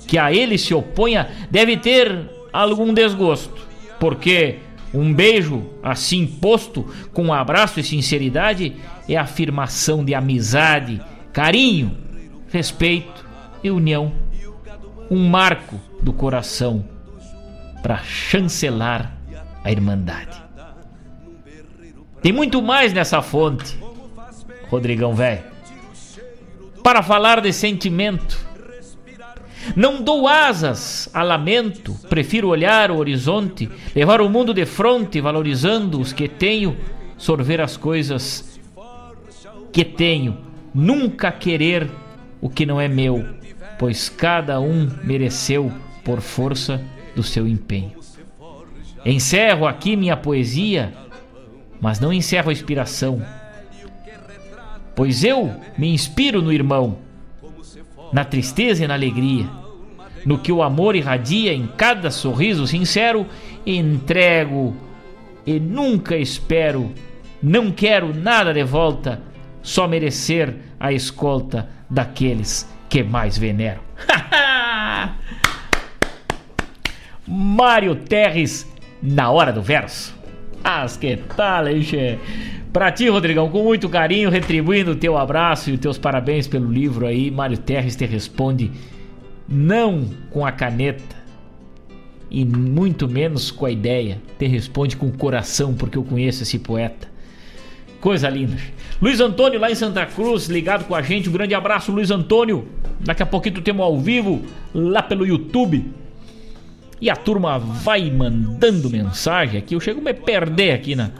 que a ele se oponha deve ter algum desgosto, porque um beijo assim posto, com abraço e sinceridade, é afirmação de amizade, carinho, respeito e união. Um marco do coração para chancelar a irmandade. Tem muito mais nessa fonte, Rodrigão velho. Para falar de sentimento. Não dou asas a lamento, prefiro olhar o horizonte, levar o mundo de fronte, valorizando os que tenho, sorver as coisas que tenho, nunca querer o que não é meu, pois cada um mereceu por força do seu empenho. Encerro aqui minha poesia mas não encerro a inspiração. Pois eu me inspiro no irmão, na tristeza e na alegria, no que o amor irradia em cada sorriso sincero, entrego e nunca espero, não quero nada de volta, só merecer a escolta daqueles que mais venero. (laughs) Mário Terres, na hora do verso. As que tal, hein? Pra ti, Rodrigão, com muito carinho, retribuindo o teu abraço e os teus parabéns pelo livro aí, Mário Terres te responde não com a caneta e muito menos com a ideia, te responde com o coração, porque eu conheço esse poeta. Coisa linda. Luiz Antônio lá em Santa Cruz, ligado com a gente. Um grande abraço, Luiz Antônio. Daqui a pouquinho temos ao vivo lá pelo YouTube. E a turma vai mandando mensagem aqui. Eu chego a me perder aqui na,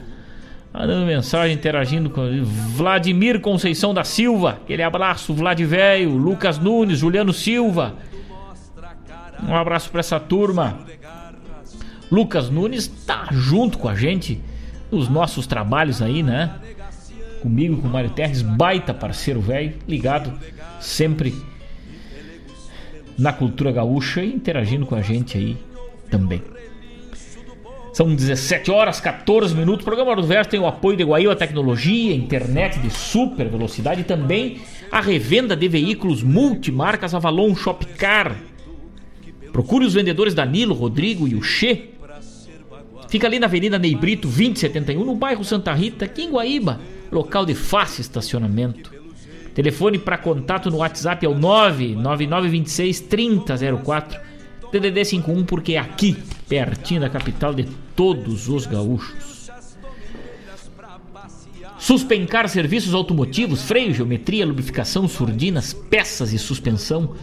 Mandando mensagem, interagindo com Vladimir Conceição da Silva. Aquele abraço, Vlad Velho, Lucas Nunes, Juliano Silva. Um abraço para essa turma. Lucas Nunes tá junto com a gente nos nossos trabalhos aí, né? Comigo, com o Mário Terres, baita parceiro velho, ligado sempre na cultura gaúcha e interagindo com a gente aí também. São 17 horas 14 minutos. O programa do Verso tem o apoio de Guaíba Tecnologia, internet de super velocidade e também a revenda de veículos multimarcas Avalon Shopcar. Procure os vendedores Danilo, Rodrigo e o Che. Fica ali na Avenida Neibrito 2071, no bairro Santa Rita, aqui em Guaíba, local de fácil estacionamento. Telefone para contato no WhatsApp é o 99926 3004 DDD 51 porque é aqui, pertinho da capital de todos os gaúchos. Suspencar serviços automotivos, freio, geometria, lubrificação, surdinas, peças e suspensão.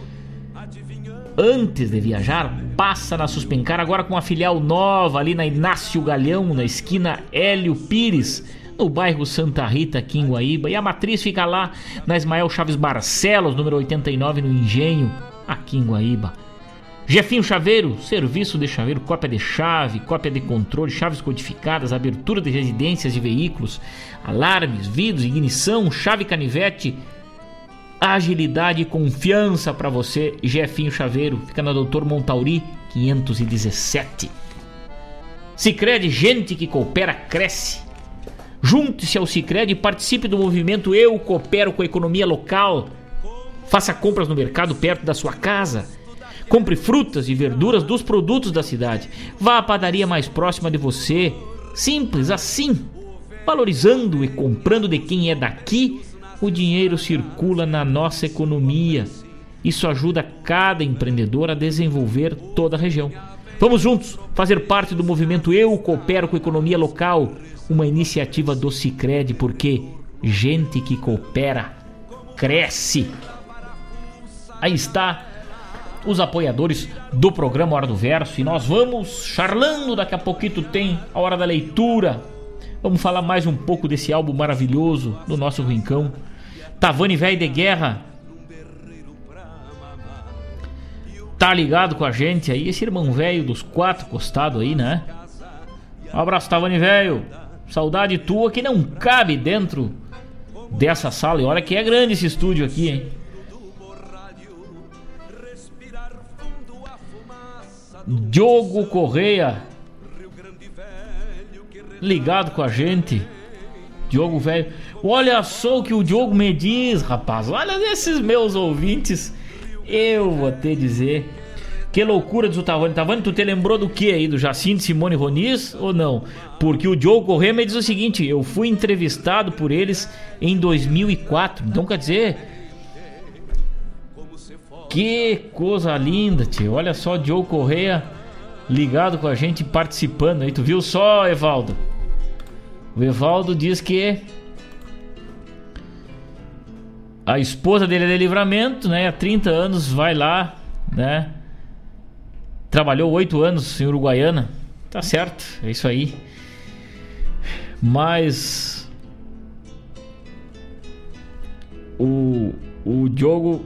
Antes de viajar, passa na Suspencar agora com a filial nova ali na Inácio Galhão, na esquina Hélio Pires, no bairro Santa Rita, aqui em Guaíba. E a matriz fica lá na Ismael Chaves Barcelos, número 89, no Engenho, aqui em Guaíba. Jefinho Chaveiro, serviço de chaveiro, cópia de chave, cópia de controle, chaves codificadas, abertura de residências de veículos, alarmes, vidros, ignição, chave canivete, agilidade e confiança para você, Jefinho Chaveiro. Fica na Doutor Montauri 517. Sicredi, gente que coopera cresce. Junte-se ao Sicredi e participe do movimento Eu Coopero com a Economia Local. Faça compras no mercado perto da sua casa Compre frutas e verduras dos produtos da cidade. Vá à padaria mais próxima de você. Simples assim. Valorizando e comprando de quem é daqui, o dinheiro circula na nossa economia. Isso ajuda cada empreendedor a desenvolver toda a região. Vamos juntos fazer parte do movimento Eu Coopero com Economia Local, uma iniciativa do Cicred, porque gente que coopera cresce. Aí está os apoiadores do programa Hora do Verso e nós vamos charlando. Daqui a pouquinho tem a hora da leitura. Vamos falar mais um pouco desse álbum maravilhoso do nosso Rincão. Tavani Velho de Guerra. Tá ligado com a gente aí, esse irmão velho dos quatro costados aí, né? Um abraço, Tavani Velho. Saudade tua que não cabe dentro dessa sala. E olha que é grande esse estúdio aqui, hein? Diogo Correia ligado com a gente. Diogo velho, olha só o que o Diogo me diz, rapaz. Olha esses meus ouvintes. Eu vou te dizer. Que loucura do Tavani. Tavani, tu te lembrou do que aí? Do Jacinto Simone Ronis ou não? Porque o Diogo Correia me diz o seguinte: eu fui entrevistado por eles em 2004. Então quer dizer, que coisa linda, tio. Olha só, Diogo Correia ligado com a gente, participando aí. Tu viu só, Evaldo? O Evaldo diz que a esposa dele é de livramento, né? Há 30 anos vai lá, né? Trabalhou 8 anos em Uruguaiana. Tá certo, é isso aí. Mas o, o Diogo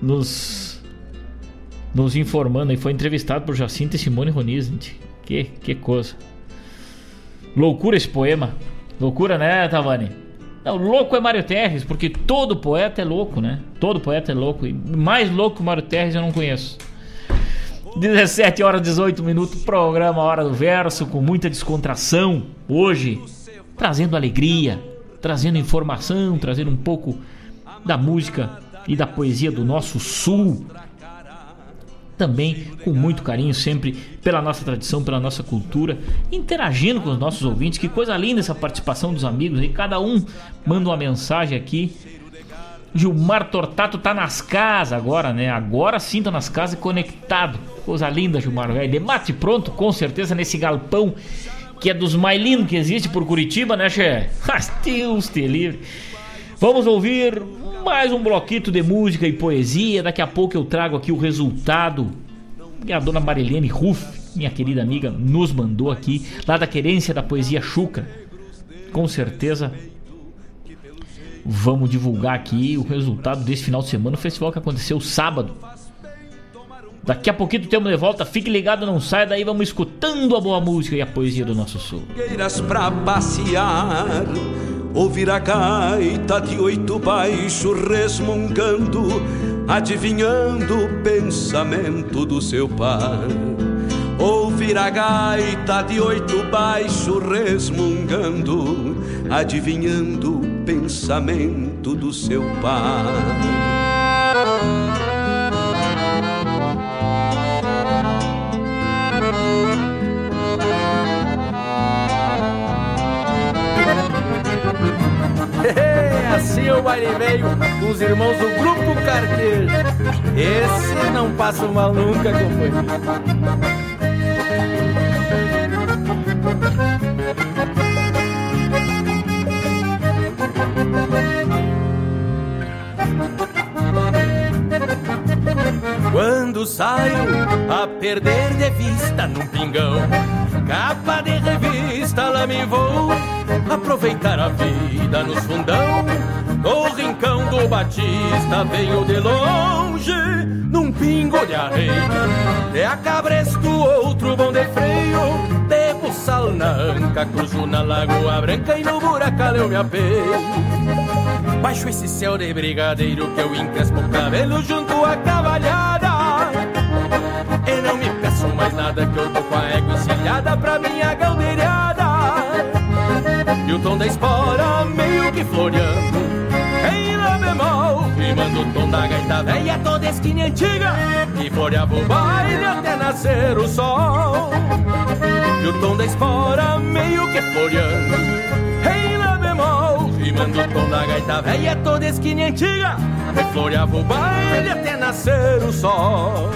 nos, nos informando e foi entrevistado por Jacinto e Simone Roniz. Que, que coisa. Loucura esse poema. Loucura, né, Tavani? Não, louco é Mário Terres, porque todo poeta é louco, né? Todo poeta é louco. E mais louco que Mário Terres eu não conheço. 17 horas 18 minutos, programa Hora do Verso, com muita descontração. Hoje, trazendo alegria, trazendo informação, trazendo um pouco da música e da poesia do nosso sul. Também com muito carinho, sempre pela nossa tradição, pela nossa cultura, interagindo com os nossos ouvintes. Que coisa linda essa participação dos amigos e cada um manda uma mensagem aqui. Gilmar Tortato tá nas casas agora, né? Agora sim tá nas casas conectado. Coisa linda, Gilmar, velho. De mate pronto, com certeza, nesse galpão que é dos mais lindos que existe por Curitiba, né, Che? (laughs) Deus te livre. Vamos ouvir mais um bloquito de música e poesia. Daqui a pouco eu trago aqui o resultado. E a dona Marilene Ruff minha querida amiga, nos mandou aqui, lá da querência da poesia Chuca. Com certeza vamos divulgar aqui o resultado desse final de semana, o festival que aconteceu sábado. Daqui a pouquinho temos de volta, fique ligado, não saia daí, vamos escutando a boa música e a poesia do nosso sul. Pra passear, ouvir a gaita de oito baixo resmungando, adivinhando o pensamento do seu pai. Ouvir a gaita de oito baixo resmungando, adivinhando o pensamento do seu pai. Assim o baile veio com os irmãos do Grupo Carteiro. Esse não passa mal nunca, companheiro. Quando saio a perder de vista num pingão, capa de revista lá me vou aproveitar a vida nos fundão. No rincão do Batista venho de longe, num pingo de arreio. De a cabresto, outro bom de freio, de buçal na anca, cruzo na Lagoa Branca e no buracal eu me apeio. Baixo esse céu de brigadeiro que eu encrespo o cabelo junto à cavalhada E não me peço mais nada que eu tô com a égua encilhada pra minha galdeirada E o tom da espora meio que floreando. Em lá bemol, rimando o tom da gaita velha toda esquina antiga Que floreava o baile até nascer o sol. E o tom da espora meio que floreando. Em lá bemol Rimando o tom da gaita velha toda esquina antiga Refloreava o baile até nascer o sol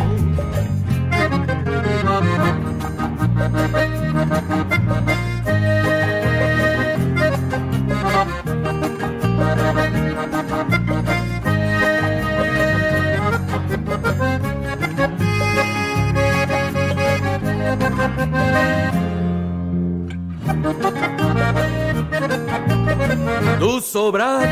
Do sobrado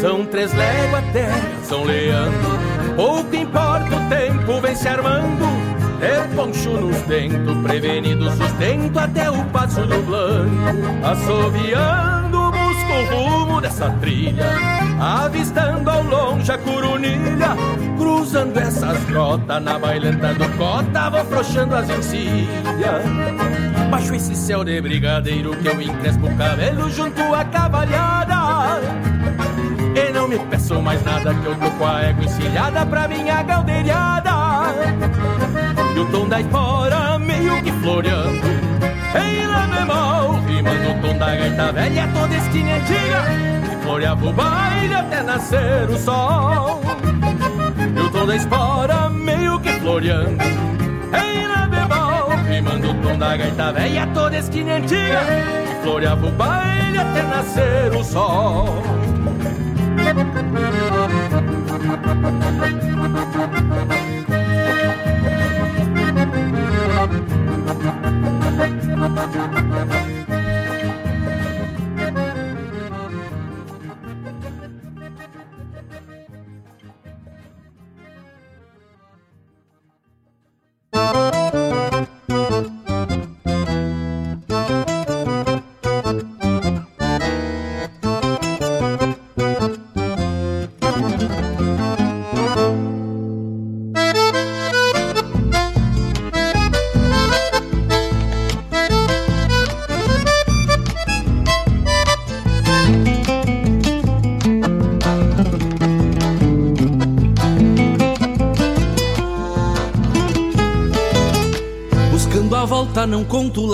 são três léguas terra, São Leandro. Pouco importa o tempo, vem se armando. É poncho nos dentos, prevenido sustento até o passo do blanco. Assoviando, dessa trilha. Avistando ao longe a curunilha. Cruzando essas grotas na bailanta do cota, vou frouxando as encilhas. Baixo esse céu de brigadeiro que eu encrespo o cabelo junto à cavalhada E não me peço mais nada que eu tô com a égua encilhada pra minha galdeirada E o tom da espora meio que floreando Em lá bemol, rimando o tom da gaita velha toda esquina antiga. Que floreava o baile até nascer o sol. E o tom da espora meio que floreando. Em lá Rimando o tom da gaita velha toda esquina antiga. Que floreava o baile até nascer o sol. não conto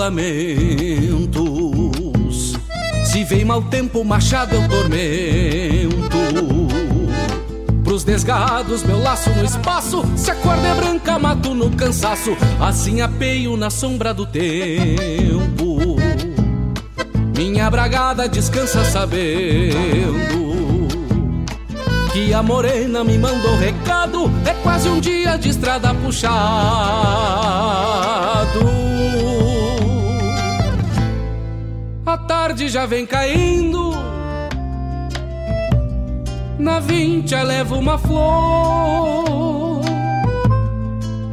lamentos. Se vem mau tempo, machado eu tormento. Pros desgarrados, meu laço no espaço. Se a corda é branca, mato no cansaço. Assim apeio na sombra do tempo. Minha bragada descansa sabendo que a morena me mandou recado. É quase um dia de estrada puxado. Tarde já vem caindo. Na vincha levo uma flor.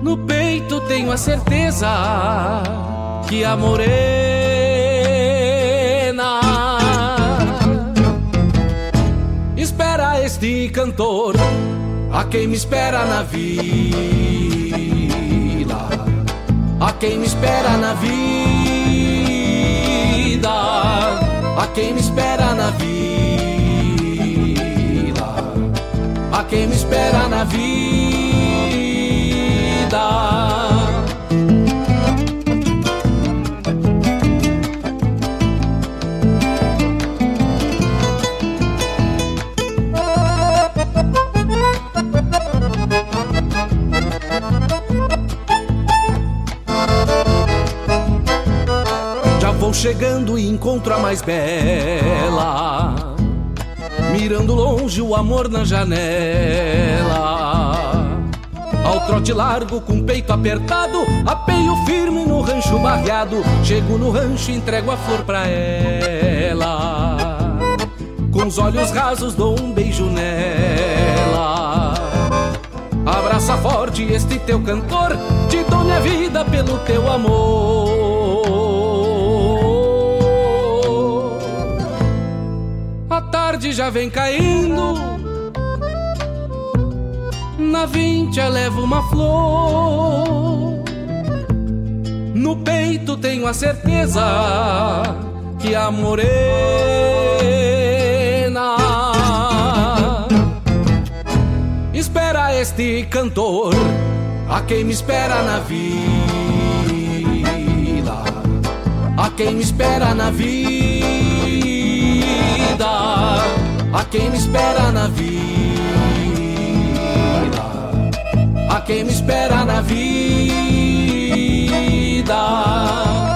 No peito tenho a certeza que a morena este cantor a quem me espera na vila, a quem me espera na vida, a quem me espera na vila, a quem me espera na vida. Chegando e encontro a mais bela, mirando longe o amor na janela. Ao trote largo, com peito apertado, apeio firme no rancho barreado. Chego no rancho e entrego a flor pra ela. Com os olhos rasos, dou um beijo nela. Abraça forte este teu cantor, te dou minha vida pelo teu amor. Tarde já vem caindo. Na vincha levo uma flor. No peito tenho a certeza que a morena espera este cantor, a quem me espera na vida, a quem me espera na vida quem me espera na vida, a quem me espera na vida,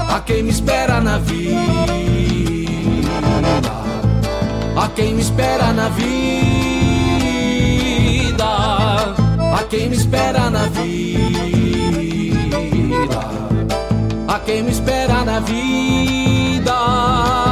a quem me espera na vida, a quem me espera na vida, a quem me espera na vida, a quem me espera na vida.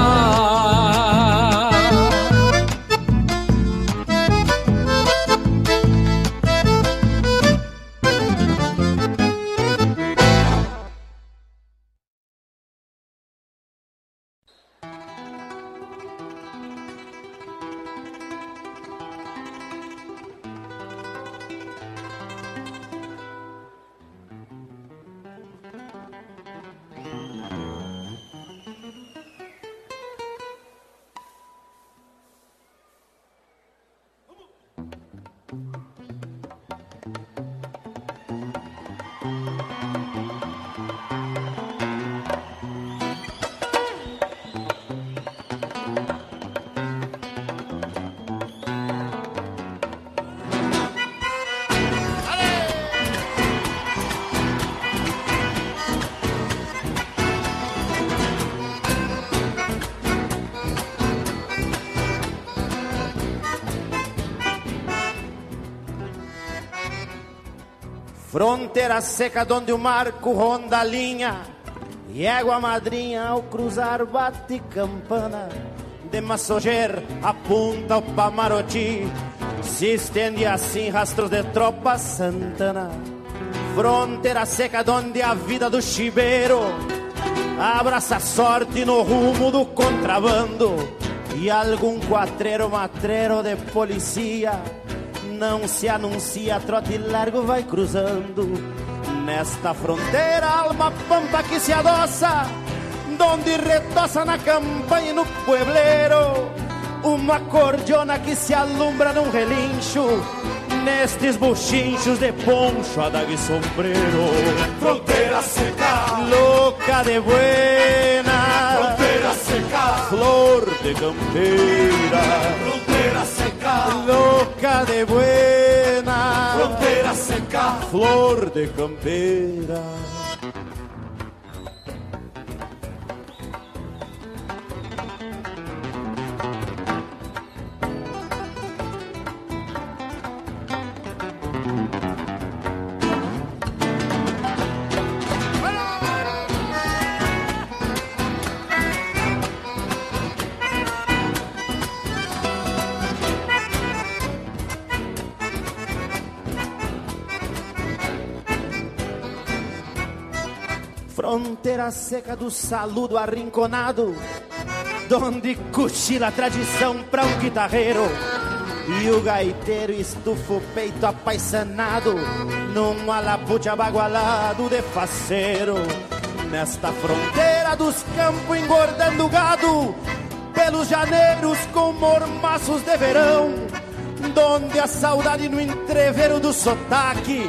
Fronteira seca onde o marco ronda a linha E égua madrinha ao cruzar bate campana. De Massoger apunta o Pamaroti Se estende assim rastros de tropa Santana. Fronteira seca onde a vida do chibeiro Abraça a sorte no rumo do contrabando. E algum quatreiro matreiro de policia não se anuncia, trote largo vai cruzando. Nesta fronteira, alma pampa que se adoça, donde retoça na campanha e no puebleiro. Uma cordiona que se alumbra num relincho, nestes buchinchos de poncho, adaga e sombreiro. Fronteira seca, louca de buena. Seca, flor de campeira. Fronteira seca, louca de buena. Fronteira seca, flor de campeira. Fronteira seca do saludo arrinconado, donde cochila a tradição pra um guitarreiro. E o gaiteiro estufa o peito apaixonado num alapute abagualado de faceiro. Nesta fronteira dos campos engordando gado, pelos janeiros com mormaços de verão, donde a saudade no entrevero do sotaque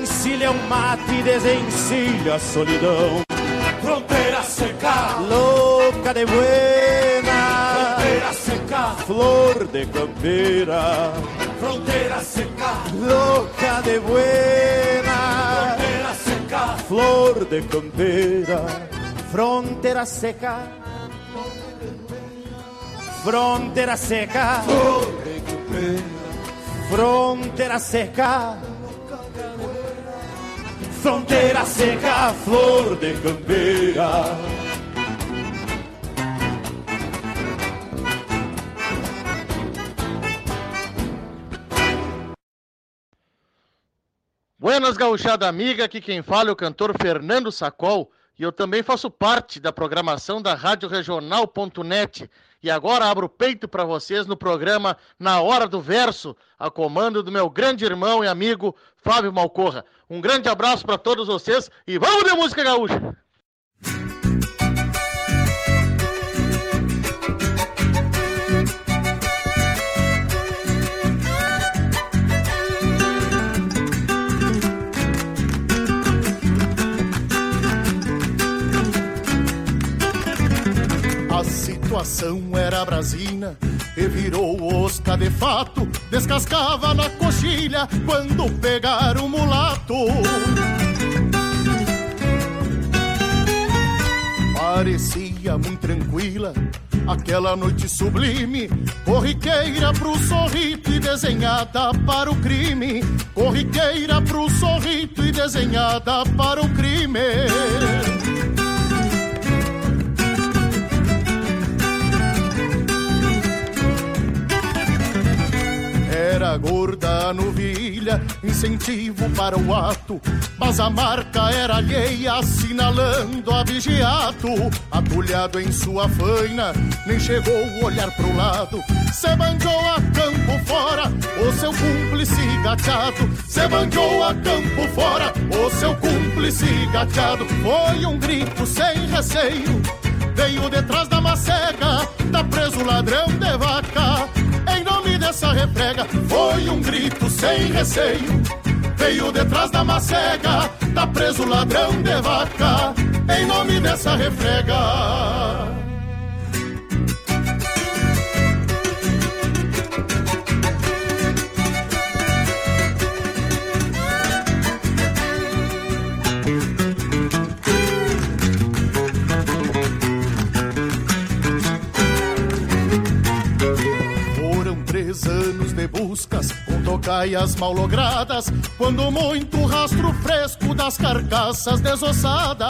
encilha o mate e desencilha a solidão. Fronteira seca, louca de buena, fronteira seca, flor de campeira, fronteira seca, louca de buena, fronteira seca, flor de campeira, fronteira seca, fronteira seca, flor de campeira, fronteira seca. Fronteira seca, flor de campeira. Buenas gauchada amiga, aqui quem fala é o cantor Fernando Sacol e eu também faço parte da programação da Rádio Regional.net e agora abro o peito para vocês no programa Na Hora do Verso, a comando do meu grande irmão e amigo Fábio Malcorra. Um grande abraço para todos vocês e vamos de música gaúcha! Situação era brasina e virou osca de fato. Descascava na coxilha quando pegar o mulato. Parecia muito tranquila aquela noite sublime, corriqueira pro sorrito e desenhada para o crime. Corriqueira pro sorrito e desenhada para o crime. Era gorda novilha, incentivo para o ato. Mas a marca era alheia, assinalando a vigiato. Atulhado em sua faina, nem chegou o olhar pro lado. Se banjou a campo fora, o seu cúmplice gateado. Se banjou a campo fora, o seu cúmplice gateado. Foi um grito sem receio, veio detrás da macega. Tá preso ladrão de vaca dessa refrega. Foi um grito sem receio. Veio detrás da macega, tá preso ladrão de vaca. Em nome dessa refrega. Anos de buscas com tocaias mal logradas, quando muito rastro fresco das carcaças desossadas.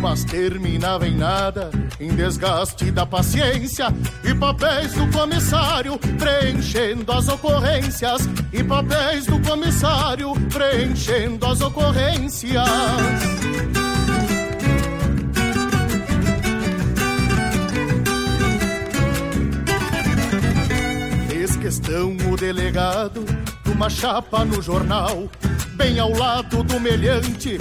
Mas terminava em nada, em desgaste da paciência e papéis do comissário preenchendo as ocorrências e papéis do comissário preenchendo as ocorrências. Questão o delegado de uma chapa no jornal, bem ao lado do melhante,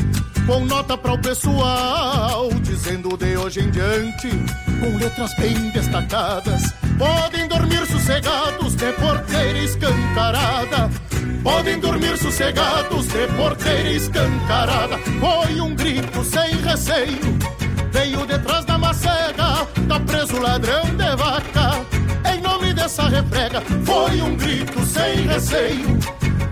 com nota para o pessoal, dizendo de hoje em diante, com letras bem destacadas, podem dormir sossegados de porteira escancarada. Podem dormir sossegados de porteira escancarada. Foi um grito sem receio, veio detrás da macega, tá preso ladrão de vaca em nome dessa refrega. Foi um grito sem receio.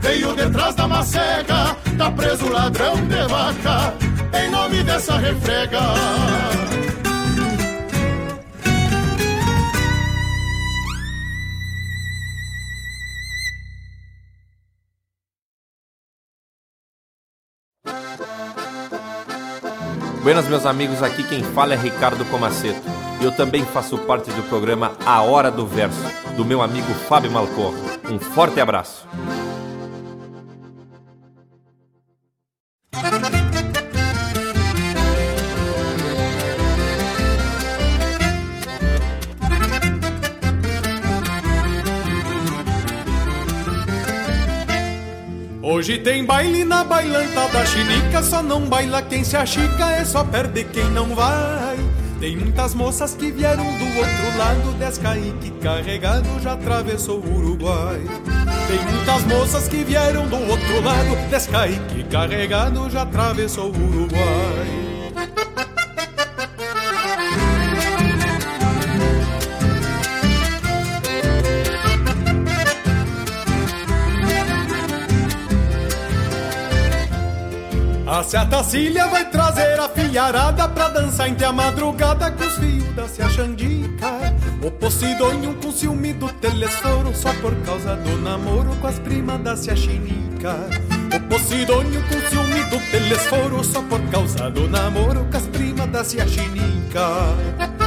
Veio detrás da macega, tá preso ladrão de vaca. Em nome dessa refrega. Buenas, meus amigos, aqui quem fala é Ricardo Comaceto. E eu também faço parte do programa A Hora do Verso, do meu amigo Fábio Malcor. Um forte abraço. Hoje tem baile na bailanta da chinica, só não baila quem se achica, é só perde quem não vai. Tem muitas moças que vieram do outro lado, Descaique carregado já atravessou o Uruguai. Tem muitas moças que vieram do outro lado, Descaique carregado já atravessou o Uruguai. A Tacília vai trazer a filharada pra dançar entre a madrugada com os fios da Cia Xandica. O Posidônio com ciúme do telesforo só por causa do namoro com as primas da Cia Chinica. O Posidônio com ciúme do telesforo só por causa do namoro com as primas da Cia Chinica.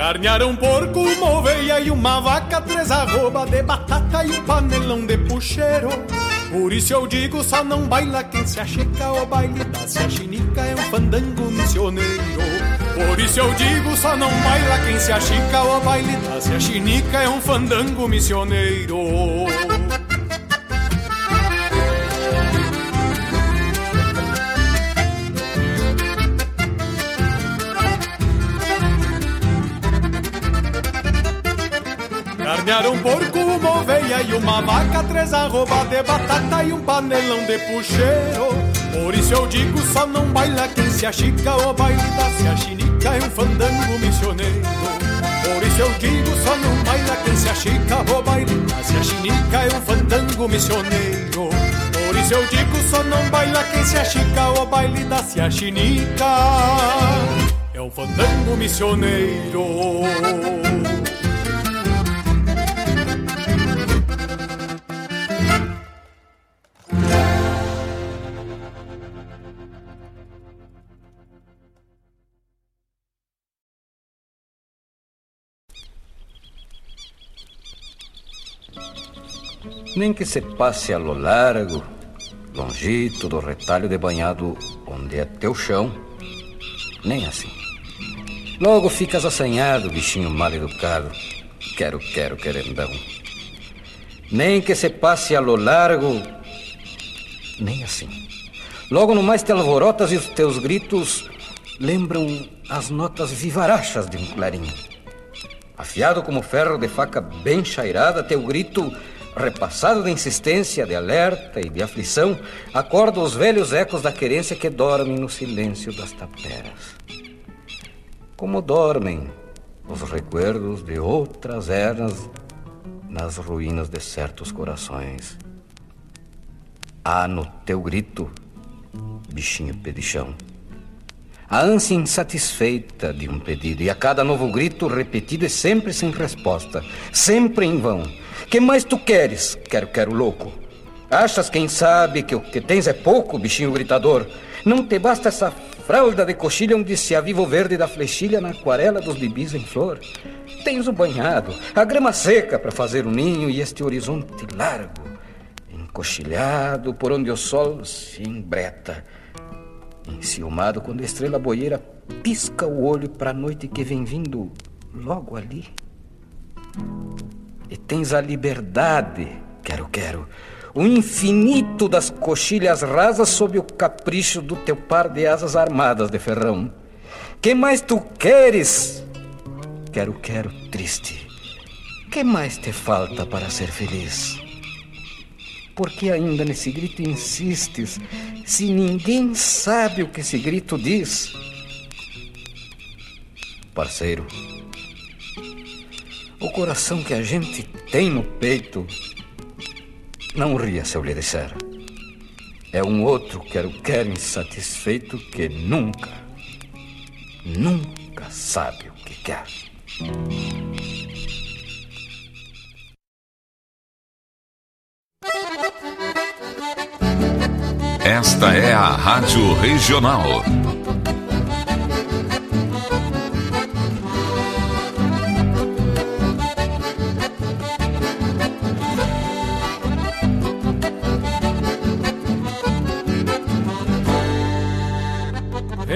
Carnearam um porco, uma oveia e uma vaca, três arroba de batata e um panelão de puxeiro. Por isso eu digo, só não baila quem se acheca, o baile da chinica é um fandango missioneiro. Por isso eu digo, só não baila quem se achica, o baile da chinica é um fandango missioneiro. Um porco, uma oveia e uma vaca, três arroba de batata e um panelão de puxeiro. Por isso eu digo, só não baila quem se achica, o baile da se achinica é um fandango missioneiro. Por isso eu digo, só não baila quem se achica, o baile da se achinica é um fandango missioneiro. Por isso eu digo, só não baila quem se achica, o baile da se achinica é um fandango missioneiro. Nem que se passe a lo largo, longito do retalho de banhado onde é teu chão, nem assim. Logo ficas assanhado, bichinho mal educado, quero, quero, querendão. Nem que se passe a lo largo, nem assim. Logo no mais te alvorotas e os teus gritos lembram as notas vivarachas de um clarim. Afiado como ferro de faca bem chairada, teu grito repassado de insistência, de alerta e de aflição, acorda os velhos ecos da querência que dormem no silêncio das taperas. Como dormem os recuerdos de outras eras nas ruínas de certos corações. Há no teu grito, bichinho pedichão, a ânsia insatisfeita de um pedido, e a cada novo grito repetido é sempre sem resposta, sempre em vão que mais tu queres, quero, quero louco? Achas, quem sabe, que o que tens é pouco, bichinho gritador? Não te basta essa fralda de coxilha onde se aviva o verde da flechilha na aquarela dos bibis em flor? Tens o banhado, a grama seca para fazer o ninho e este horizonte largo, encoxilhado por onde o sol se embreta, enciumado quando a estrela boieira pisca o olho para a noite que vem vindo logo ali e tens a liberdade, quero, quero, o infinito das coxilhas rasas sob o capricho do teu par de asas armadas de ferrão. Que mais tu queres? Quero, quero, triste. Que mais te falta para ser feliz? Por que ainda nesse grito insistes, se ninguém sabe o que esse grito diz? Parceiro, o coração que a gente tem no peito. Não ria se eu lhe disser. é um outro quero-quero insatisfeito que nunca, nunca sabe o que quer. Esta é a Rádio Regional.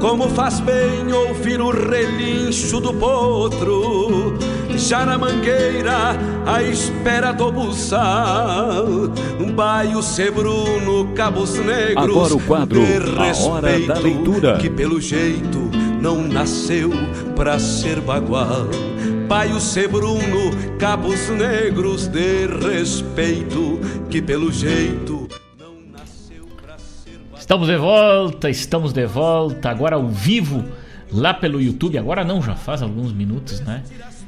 Como faz bem ouvir o relincho do potro, já na mangueira, à espera do buçal. Baio Sebruno, Cabos Negros. Agora o quadro, a hora da leitura. Que pelo jeito não nasceu pra ser bagual. Baio Sebruno, Cabos Negros de respeito, que pelo jeito Estamos de volta, estamos de volta, agora ao vivo, lá pelo YouTube. Agora não, já faz alguns minutos, né?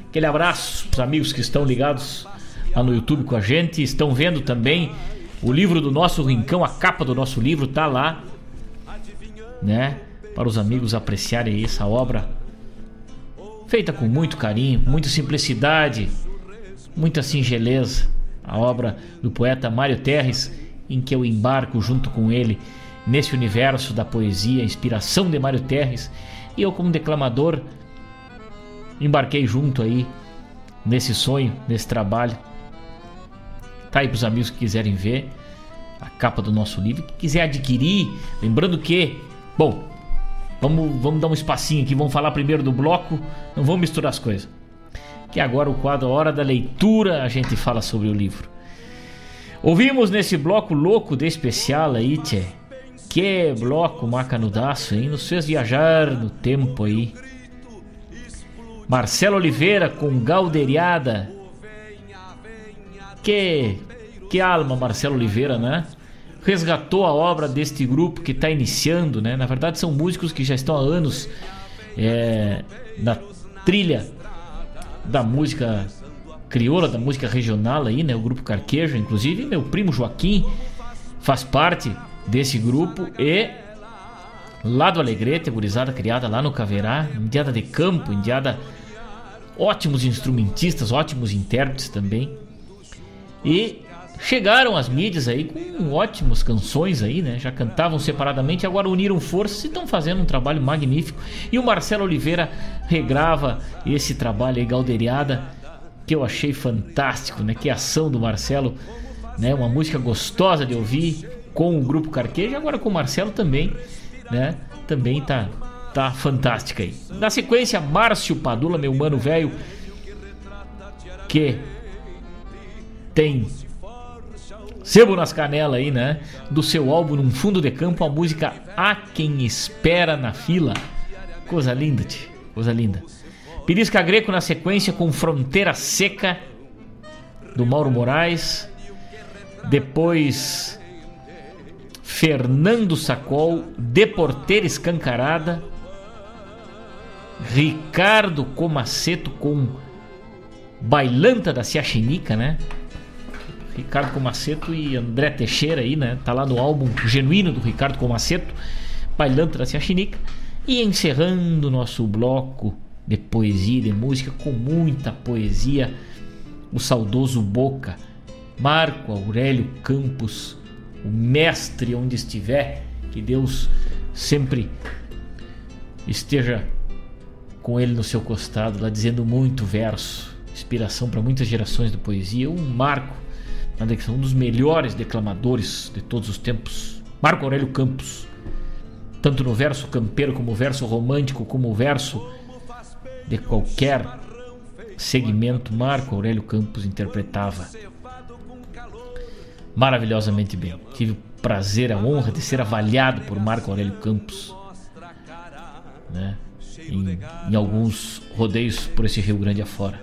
Aquele abraço para os amigos que estão ligados lá no YouTube com a gente. Estão vendo também o livro do nosso Rincão, a capa do nosso livro tá lá, né? para os amigos apreciarem essa obra feita com muito carinho, muita simplicidade, muita singeleza. A obra do poeta Mário Terres, em que eu embarco junto com ele nesse universo da poesia, inspiração de Mário Terres, e eu como declamador embarquei junto aí nesse sonho, nesse trabalho. Tá aí os amigos que quiserem ver a capa do nosso livro, que quiser adquirir, lembrando que, bom, Vamos, vamos dar um espacinho aqui, vamos falar primeiro do bloco, não vamos misturar as coisas. Que agora o quadro Hora da Leitura a gente fala sobre o livro. Ouvimos nesse bloco louco de especial aí, tchê. Que bloco macanudaço, hein? Nos fez viajar no tempo aí. Marcelo Oliveira com Galderiada. Que, que alma, Marcelo Oliveira, né? resgatou a obra deste grupo que está iniciando, né? Na verdade, são músicos que já estão há anos é, na trilha da música crioula, da música regional aí, né? O grupo Carquejo, inclusive meu primo Joaquim faz parte desse grupo e lá do Alegrete, gurizada criada lá no Caverá, indiada de campo, indiada ótimos instrumentistas, ótimos intérpretes também. E chegaram as mídias aí com ótimas canções aí, né? Já cantavam separadamente, agora uniram forças e estão fazendo um trabalho magnífico. E o Marcelo Oliveira regrava esse trabalho aí, Galderiada, que eu achei fantástico, né? Que ação do Marcelo, né? Uma música gostosa de ouvir com o grupo Carqueja, agora com o Marcelo também, né? Também tá tá fantástica aí. Na sequência, Márcio Padula, meu mano velho, que tem Sebo nas canelas aí, né? Do seu álbum Num Fundo de Campo, a música Há Quem Espera na Fila. Coisa linda, tio. Coisa linda. Pirisca Greco na sequência com Fronteira Seca, do Mauro Moraes. Depois, Fernando Sacol, De Porteira Escancarada. Ricardo Comaceto com Bailanta da Ciaxinica, né? Ricardo Comaceto e André Teixeira aí, né? Tá lá no álbum genuíno do Ricardo Comaceto, Bailando da Chinica. E encerrando nosso bloco de poesia e de música com muita poesia, o saudoso Boca, Marco Aurélio Campos, o mestre onde estiver, que Deus sempre esteja com ele no seu costado, lá dizendo muito verso, inspiração para muitas gerações de poesia, um marco um dos melhores declamadores de todos os tempos, Marco Aurélio Campos. Tanto no verso campeiro, como verso romântico, como verso de qualquer segmento, Marco Aurélio Campos interpretava maravilhosamente bem. Tive o prazer, a honra de ser avaliado por Marco Aurélio Campos né? em, em alguns rodeios por esse Rio Grande afora.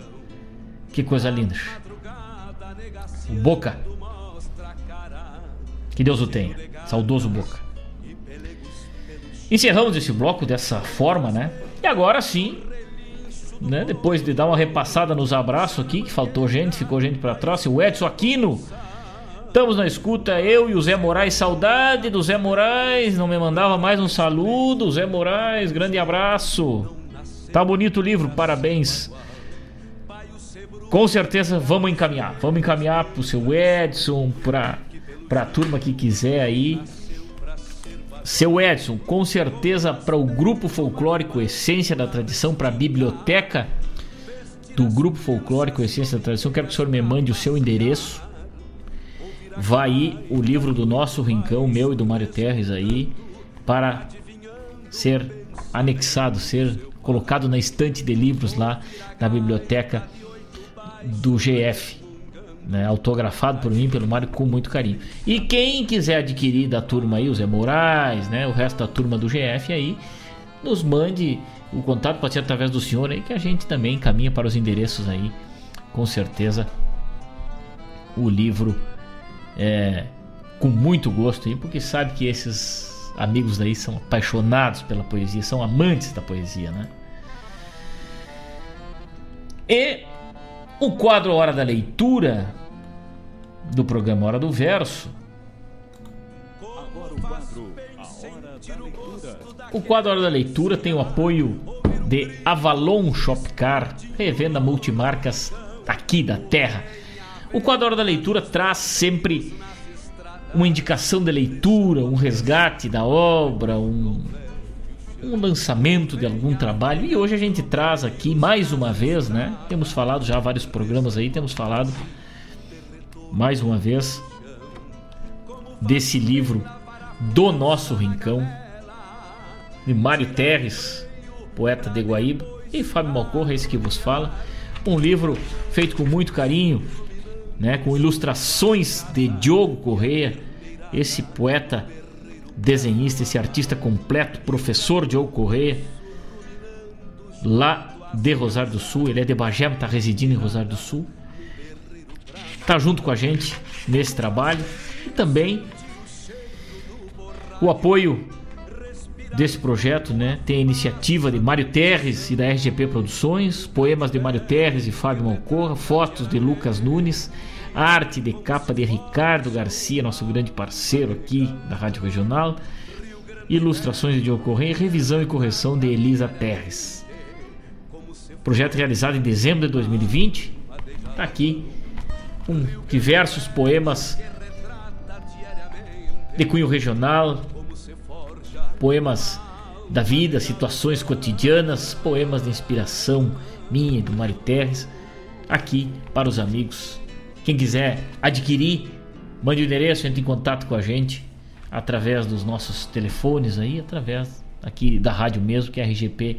Que coisa linda o Boca. Que Deus o tenha. Saudoso Boca. Encerramos esse bloco dessa forma, né? E agora sim, né? Depois de dar uma repassada nos abraços aqui, que faltou gente, ficou gente para trás, o Edson Aquino. Estamos na escuta, eu e o Zé Moraes. Saudade do Zé Moraes, não me mandava mais um saludo. Zé Moraes, grande abraço. Tá bonito o livro, parabéns com certeza vamos encaminhar. Vamos encaminhar pro seu Edson, pra, pra turma que quiser aí. Seu Edson, com certeza para o grupo folclórico Essência da Tradição, para a biblioteca do grupo folclórico Essência da Tradição, quero que o senhor me mande o seu endereço. Vai o livro do nosso Rincão, meu e do Mário Terres aí, para ser anexado, ser colocado na estante de livros lá da biblioteca do GF, né, autografado por mim, pelo Mário, com muito carinho. E quem quiser adquirir da turma aí, o Zé Moraes, né, o resto da turma do GF aí, nos mande o contato, pode ser através do senhor aí, que a gente também encaminha para os endereços aí, com certeza. O livro é com muito gosto aí, porque sabe que esses amigos daí são apaixonados pela poesia, são amantes da poesia, né? E o quadro Hora da Leitura do programa Hora do Verso. O quadro Hora da Leitura tem o apoio de Avalon Shopcar, revenda multimarcas aqui da terra. O quadro da Leitura traz sempre uma indicação de leitura, um resgate da obra, um, um lançamento de algum trabalho. E hoje a gente traz aqui mais uma vez, né? Temos falado já vários programas aí, temos falado mais uma vez desse livro do nosso Rincão, de Mário Terres, poeta de Guaíba, e Fábio Malcorra, esse que vos fala. Um livro feito com muito carinho, né, com ilustrações de Diogo Correia, esse poeta, desenhista, esse artista completo, professor Diogo Correia, lá de Rosário do Sul. Ele é de Bagé, está residindo em Rosário do Sul. Está junto com a gente nesse trabalho. E também o apoio desse projeto, né? Tem a iniciativa de Mário Terres e da RGP Produções, poemas de Mário Terres e Fábio Malcorra, fotos de Lucas Nunes, arte de capa de Ricardo Garcia, nosso grande parceiro aqui da Rádio Regional, ilustrações de Correia, revisão e correção de Elisa Terres. Projeto realizado em dezembro de 2020, está aqui com diversos poemas de cunho regional, poemas da vida, situações cotidianas, poemas de inspiração minha e do Mário Terres, aqui para os amigos. Quem quiser adquirir, mande o endereço, entre em contato com a gente através dos nossos telefones aí, através aqui da rádio mesmo, que é a RGP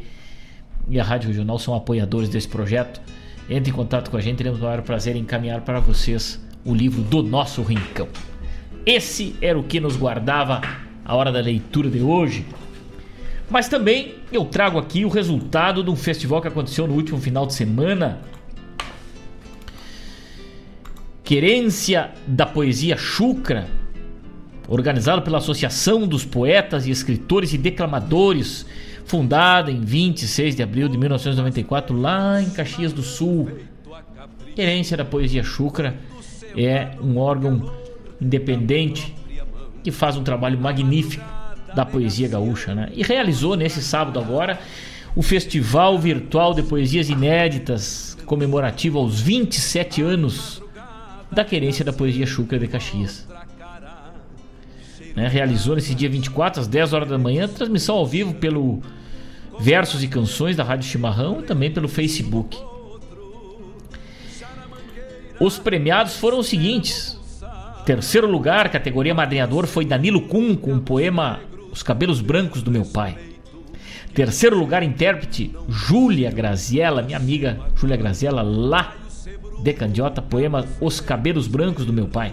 e a Rádio Regional são apoiadores desse projeto. Entre em contato com a gente, teremos o maior prazer em encaminhar para vocês o livro do nosso Rincão. Esse era o que nos guardava a hora da leitura de hoje. Mas também eu trago aqui o resultado de um festival que aconteceu no último final de semana. Querência da Poesia Chucra, organizado pela Associação dos Poetas e Escritores e Declamadores, fundada em 26 de abril de 1994, lá em Caxias do Sul. Querência da Poesia Chucra é um órgão independente que faz um trabalho magnífico da poesia gaúcha, né? E realizou nesse sábado agora o Festival Virtual de Poesias Inéditas, comemorativo aos 27 anos da querência da poesia Chucra de Caxias. Né? Realizou nesse dia 24, às 10 horas da manhã, transmissão ao vivo pelo Versos e Canções da Rádio Chimarrão e também pelo Facebook. Os premiados foram os seguintes: Terceiro lugar, categoria madrinhador, foi Danilo Kuhn com o poema Os Cabelos Brancos do Meu Pai. Terceiro lugar, intérprete Júlia Graziella, minha amiga Júlia Graziella, lá de Candiota, poema Os Cabelos Brancos do Meu Pai.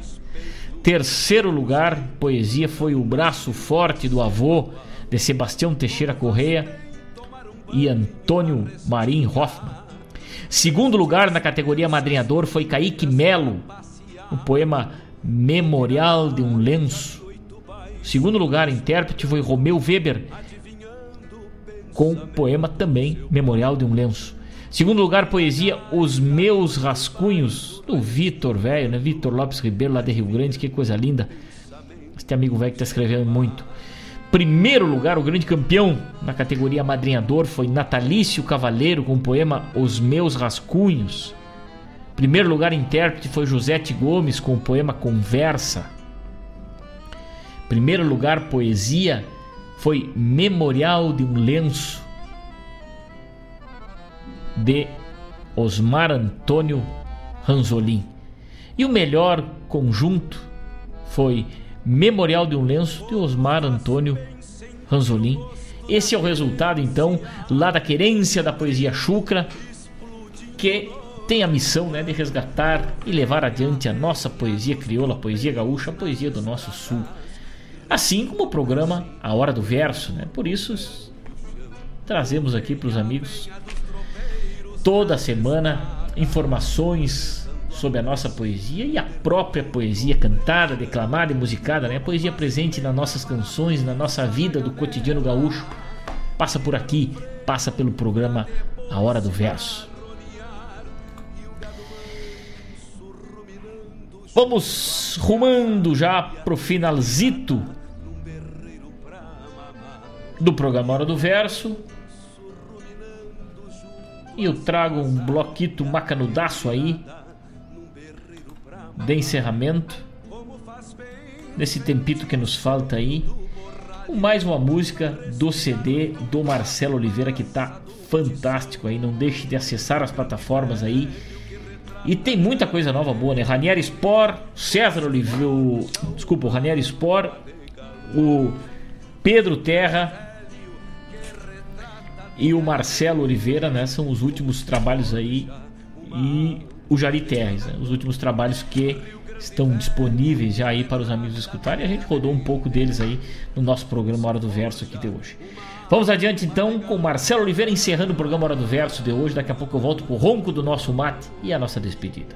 Terceiro lugar, poesia foi O Braço Forte do Avô, de Sebastião Teixeira Correia e Antônio Marim Hoffman. Segundo lugar na categoria madrinhador foi Kaique Melo, o poema Memorial de um Lenço. Segundo lugar, intérprete foi Romeu Weber, com o poema também Memorial de um Lenço. Segundo lugar, poesia Os Meus Rascunhos, do Vitor Velho, né? Vitor Lopes Ribeiro, lá de Rio Grande, que coisa linda. Este amigo velho que está escrevendo muito. Primeiro lugar, o grande campeão na categoria madrinhador foi Natalício Cavaleiro, com o poema Os Meus Rascunhos. Primeiro lugar, intérprete foi Josete Gomes com o poema Conversa. Primeiro lugar, poesia foi Memorial de um Lenço de Osmar Antônio Ranzolin. E o melhor conjunto foi Memorial de um Lenço de Osmar Antônio Ranzolin. Esse é o resultado, então, lá da querência da poesia chucra, que tem a missão né, de resgatar e levar adiante a nossa poesia crioula, a poesia gaúcha, a poesia do nosso sul. Assim como o programa A Hora do Verso. Né? Por isso, trazemos aqui para os amigos toda semana informações sobre a nossa poesia e a própria poesia cantada, declamada e musicada, né? A poesia presente nas nossas canções, na nossa vida do cotidiano gaúcho. Passa por aqui, passa pelo programa A Hora do Verso. Vamos rumando já pro finalzito do programa Hora do Verso. E eu trago um bloquito macanudaço aí de encerramento nesse tempito que nos falta aí. Mais uma música do CD do Marcelo Oliveira que tá fantástico aí. Não deixe de acessar as plataformas aí. E tem muita coisa nova boa, né? Ranieri Sport, César Oliveira, o, desculpa, o Ranieri Sport, o Pedro Terra e o Marcelo Oliveira, né? São os últimos trabalhos aí e o Jari Terres, né? os últimos trabalhos que estão disponíveis já aí para os amigos escutarem. A gente rodou um pouco deles aí no nosso programa Hora do Verso aqui de hoje. Vamos adiante então com Marcelo Oliveira encerrando o programa Hora do Verso de hoje. Daqui a pouco eu volto pro ronco do nosso mate e a nossa despedida.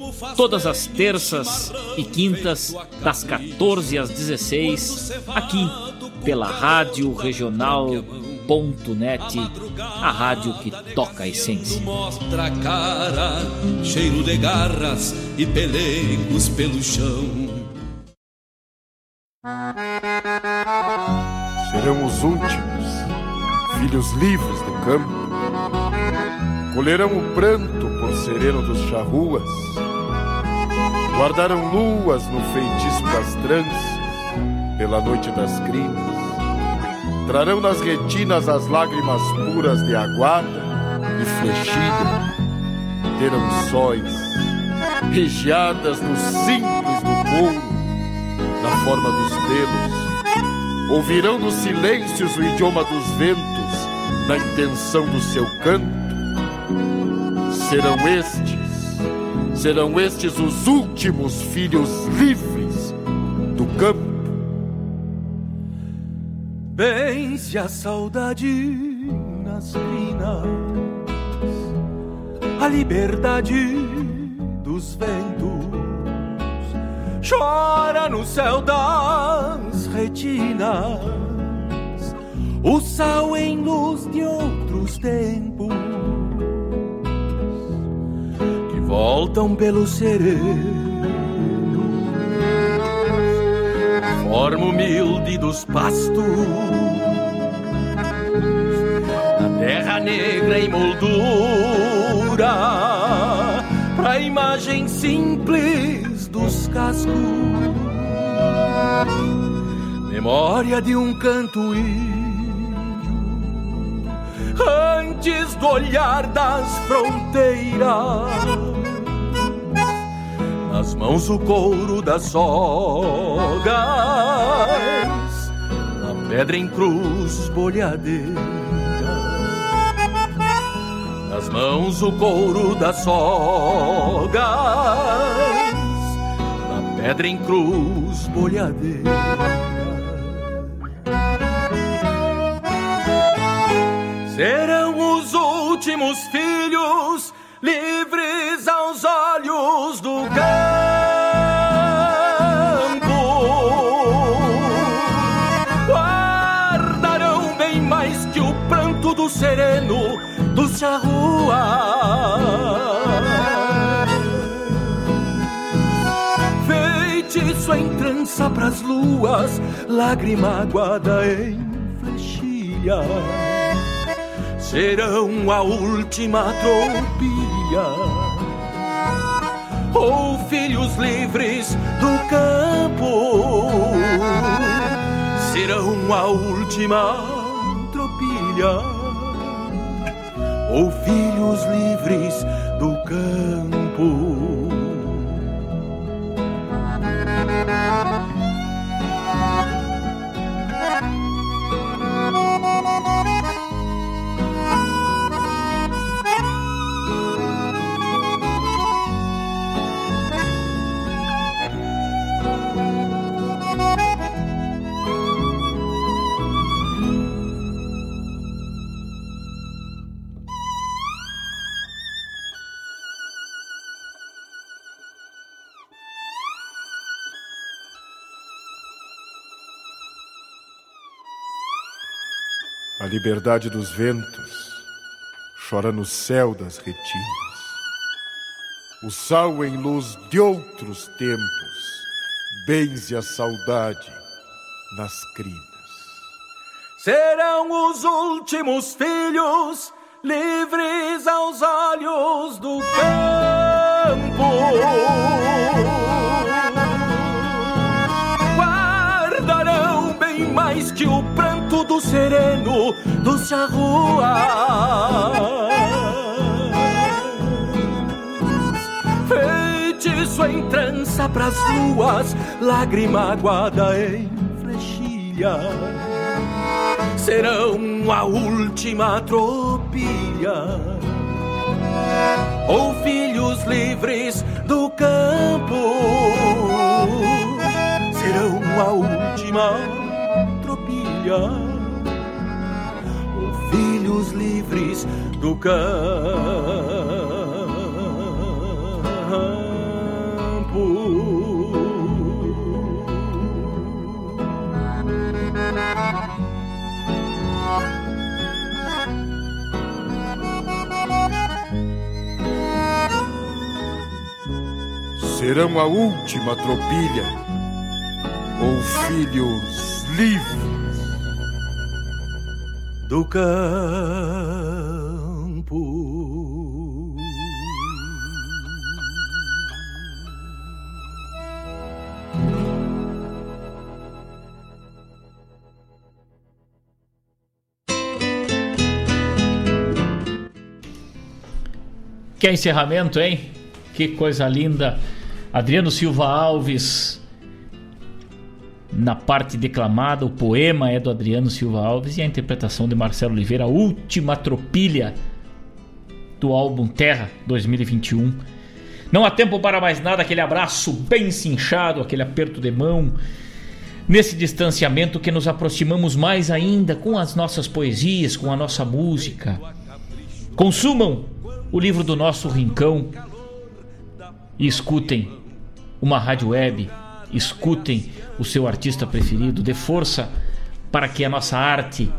todas as terças e quintas, das 14 às 16, aqui pela Rádio Regional.net, a rádio que toca a essência. Mostra a cara, cheiro de garras e pelegos pelo chão. Serão os últimos, filhos livres do campo. Colherão o pranto por sereno dos charruas. Guardaram luas no feitiço das tranças, pela noite das crinas. Trarão nas retinas as lágrimas puras de aguada e flechida. Terão sóis, regiadas no simples do couro, na forma dos pelos. Ouvirão nos silêncios o idioma dos ventos, na intenção do seu canto. Serão estes, serão estes os últimos filhos livres do campo. Vence a saudade nas crinas, a liberdade dos ventos chora no céu das retinas, o sal em luz de outros tempos voltam pelo sereno. Forma humilde dos pastos, na terra negra em moldura, pra imagem simples dos cascos. Memória de um canto índio, antes do olhar das fronteiras nas mãos o couro das sogas, na pedra em cruz bolhadeira. Nas mãos o couro das sogas, na pedra em cruz bolhadeira. Serão os últimos filhos do charrua. Feitiço em trança pras luas, lágrima aguada em flechilha serão a última tropilha. Ou filhos livres do campo serão a última tropilha. Ou filhos livres do campo. Liberdade dos ventos chora no céu das retinas. O sal em luz de outros tempos benze a saudade nas crinas. Serão os últimos filhos livres aos olhos do campo. Sereno do charrua. Feitiço em trança pras luas, lágrima aguada em flechilha serão a última tropilha. Ou filhos livres do campo serão a última tropilha. Do campo. serão a última tropilha, ou filhos livres do campo. Que encerramento, hein? Que coisa linda. Adriano Silva Alves na parte declamada, o poema é do Adriano Silva Alves e a interpretação de Marcelo Oliveira, a última tropilha do álbum Terra 2021. Não há tempo para mais nada, aquele abraço bem cinchado, aquele aperto de mão. Nesse distanciamento que nos aproximamos mais ainda com as nossas poesias, com a nossa música. Consumam o livro do nosso Rincão e escutem uma rádio web, escutem o seu artista preferido, dê força para que a nossa arte,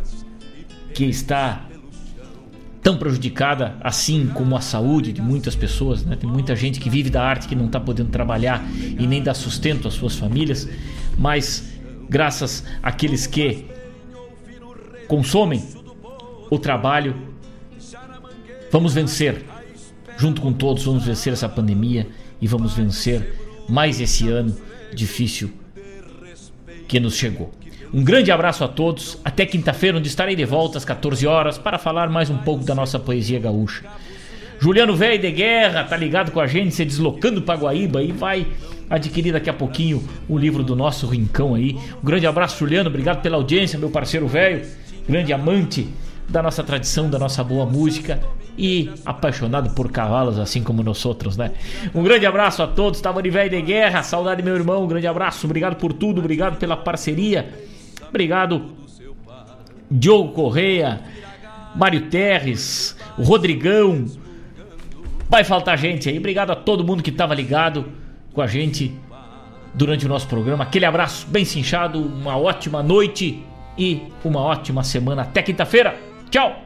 que está tão prejudicada, assim como a saúde de muitas pessoas, né? tem muita gente que vive da arte que não está podendo trabalhar e nem dar sustento às suas famílias, mas graças àqueles que consomem o trabalho, vamos vencer. Junto com todos, vamos vencer essa pandemia e vamos vencer mais esse ano difícil que nos chegou. Um grande abraço a todos. Até quinta-feira, onde estarei de volta às 14 horas para falar mais um pouco da nossa poesia gaúcha. Juliano Velho de Guerra tá ligado com a gente, se deslocando para Guaíba e vai adquirir daqui a pouquinho o livro do nosso Rincão aí. Um grande abraço, Juliano. Obrigado pela audiência, meu parceiro velho, grande amante da nossa tradição, da nossa boa música e apaixonado por cavalos, assim como nós outros, né? Um grande abraço a todos, tava de velho de guerra, saudade meu irmão, um grande abraço, obrigado por tudo, obrigado pela parceria, obrigado Diogo Correia, Mário Terres, o Rodrigão, vai faltar gente aí, obrigado a todo mundo que estava ligado com a gente durante o nosso programa, aquele abraço bem cinchado, uma ótima noite e uma ótima semana, até quinta-feira, ¡Chao!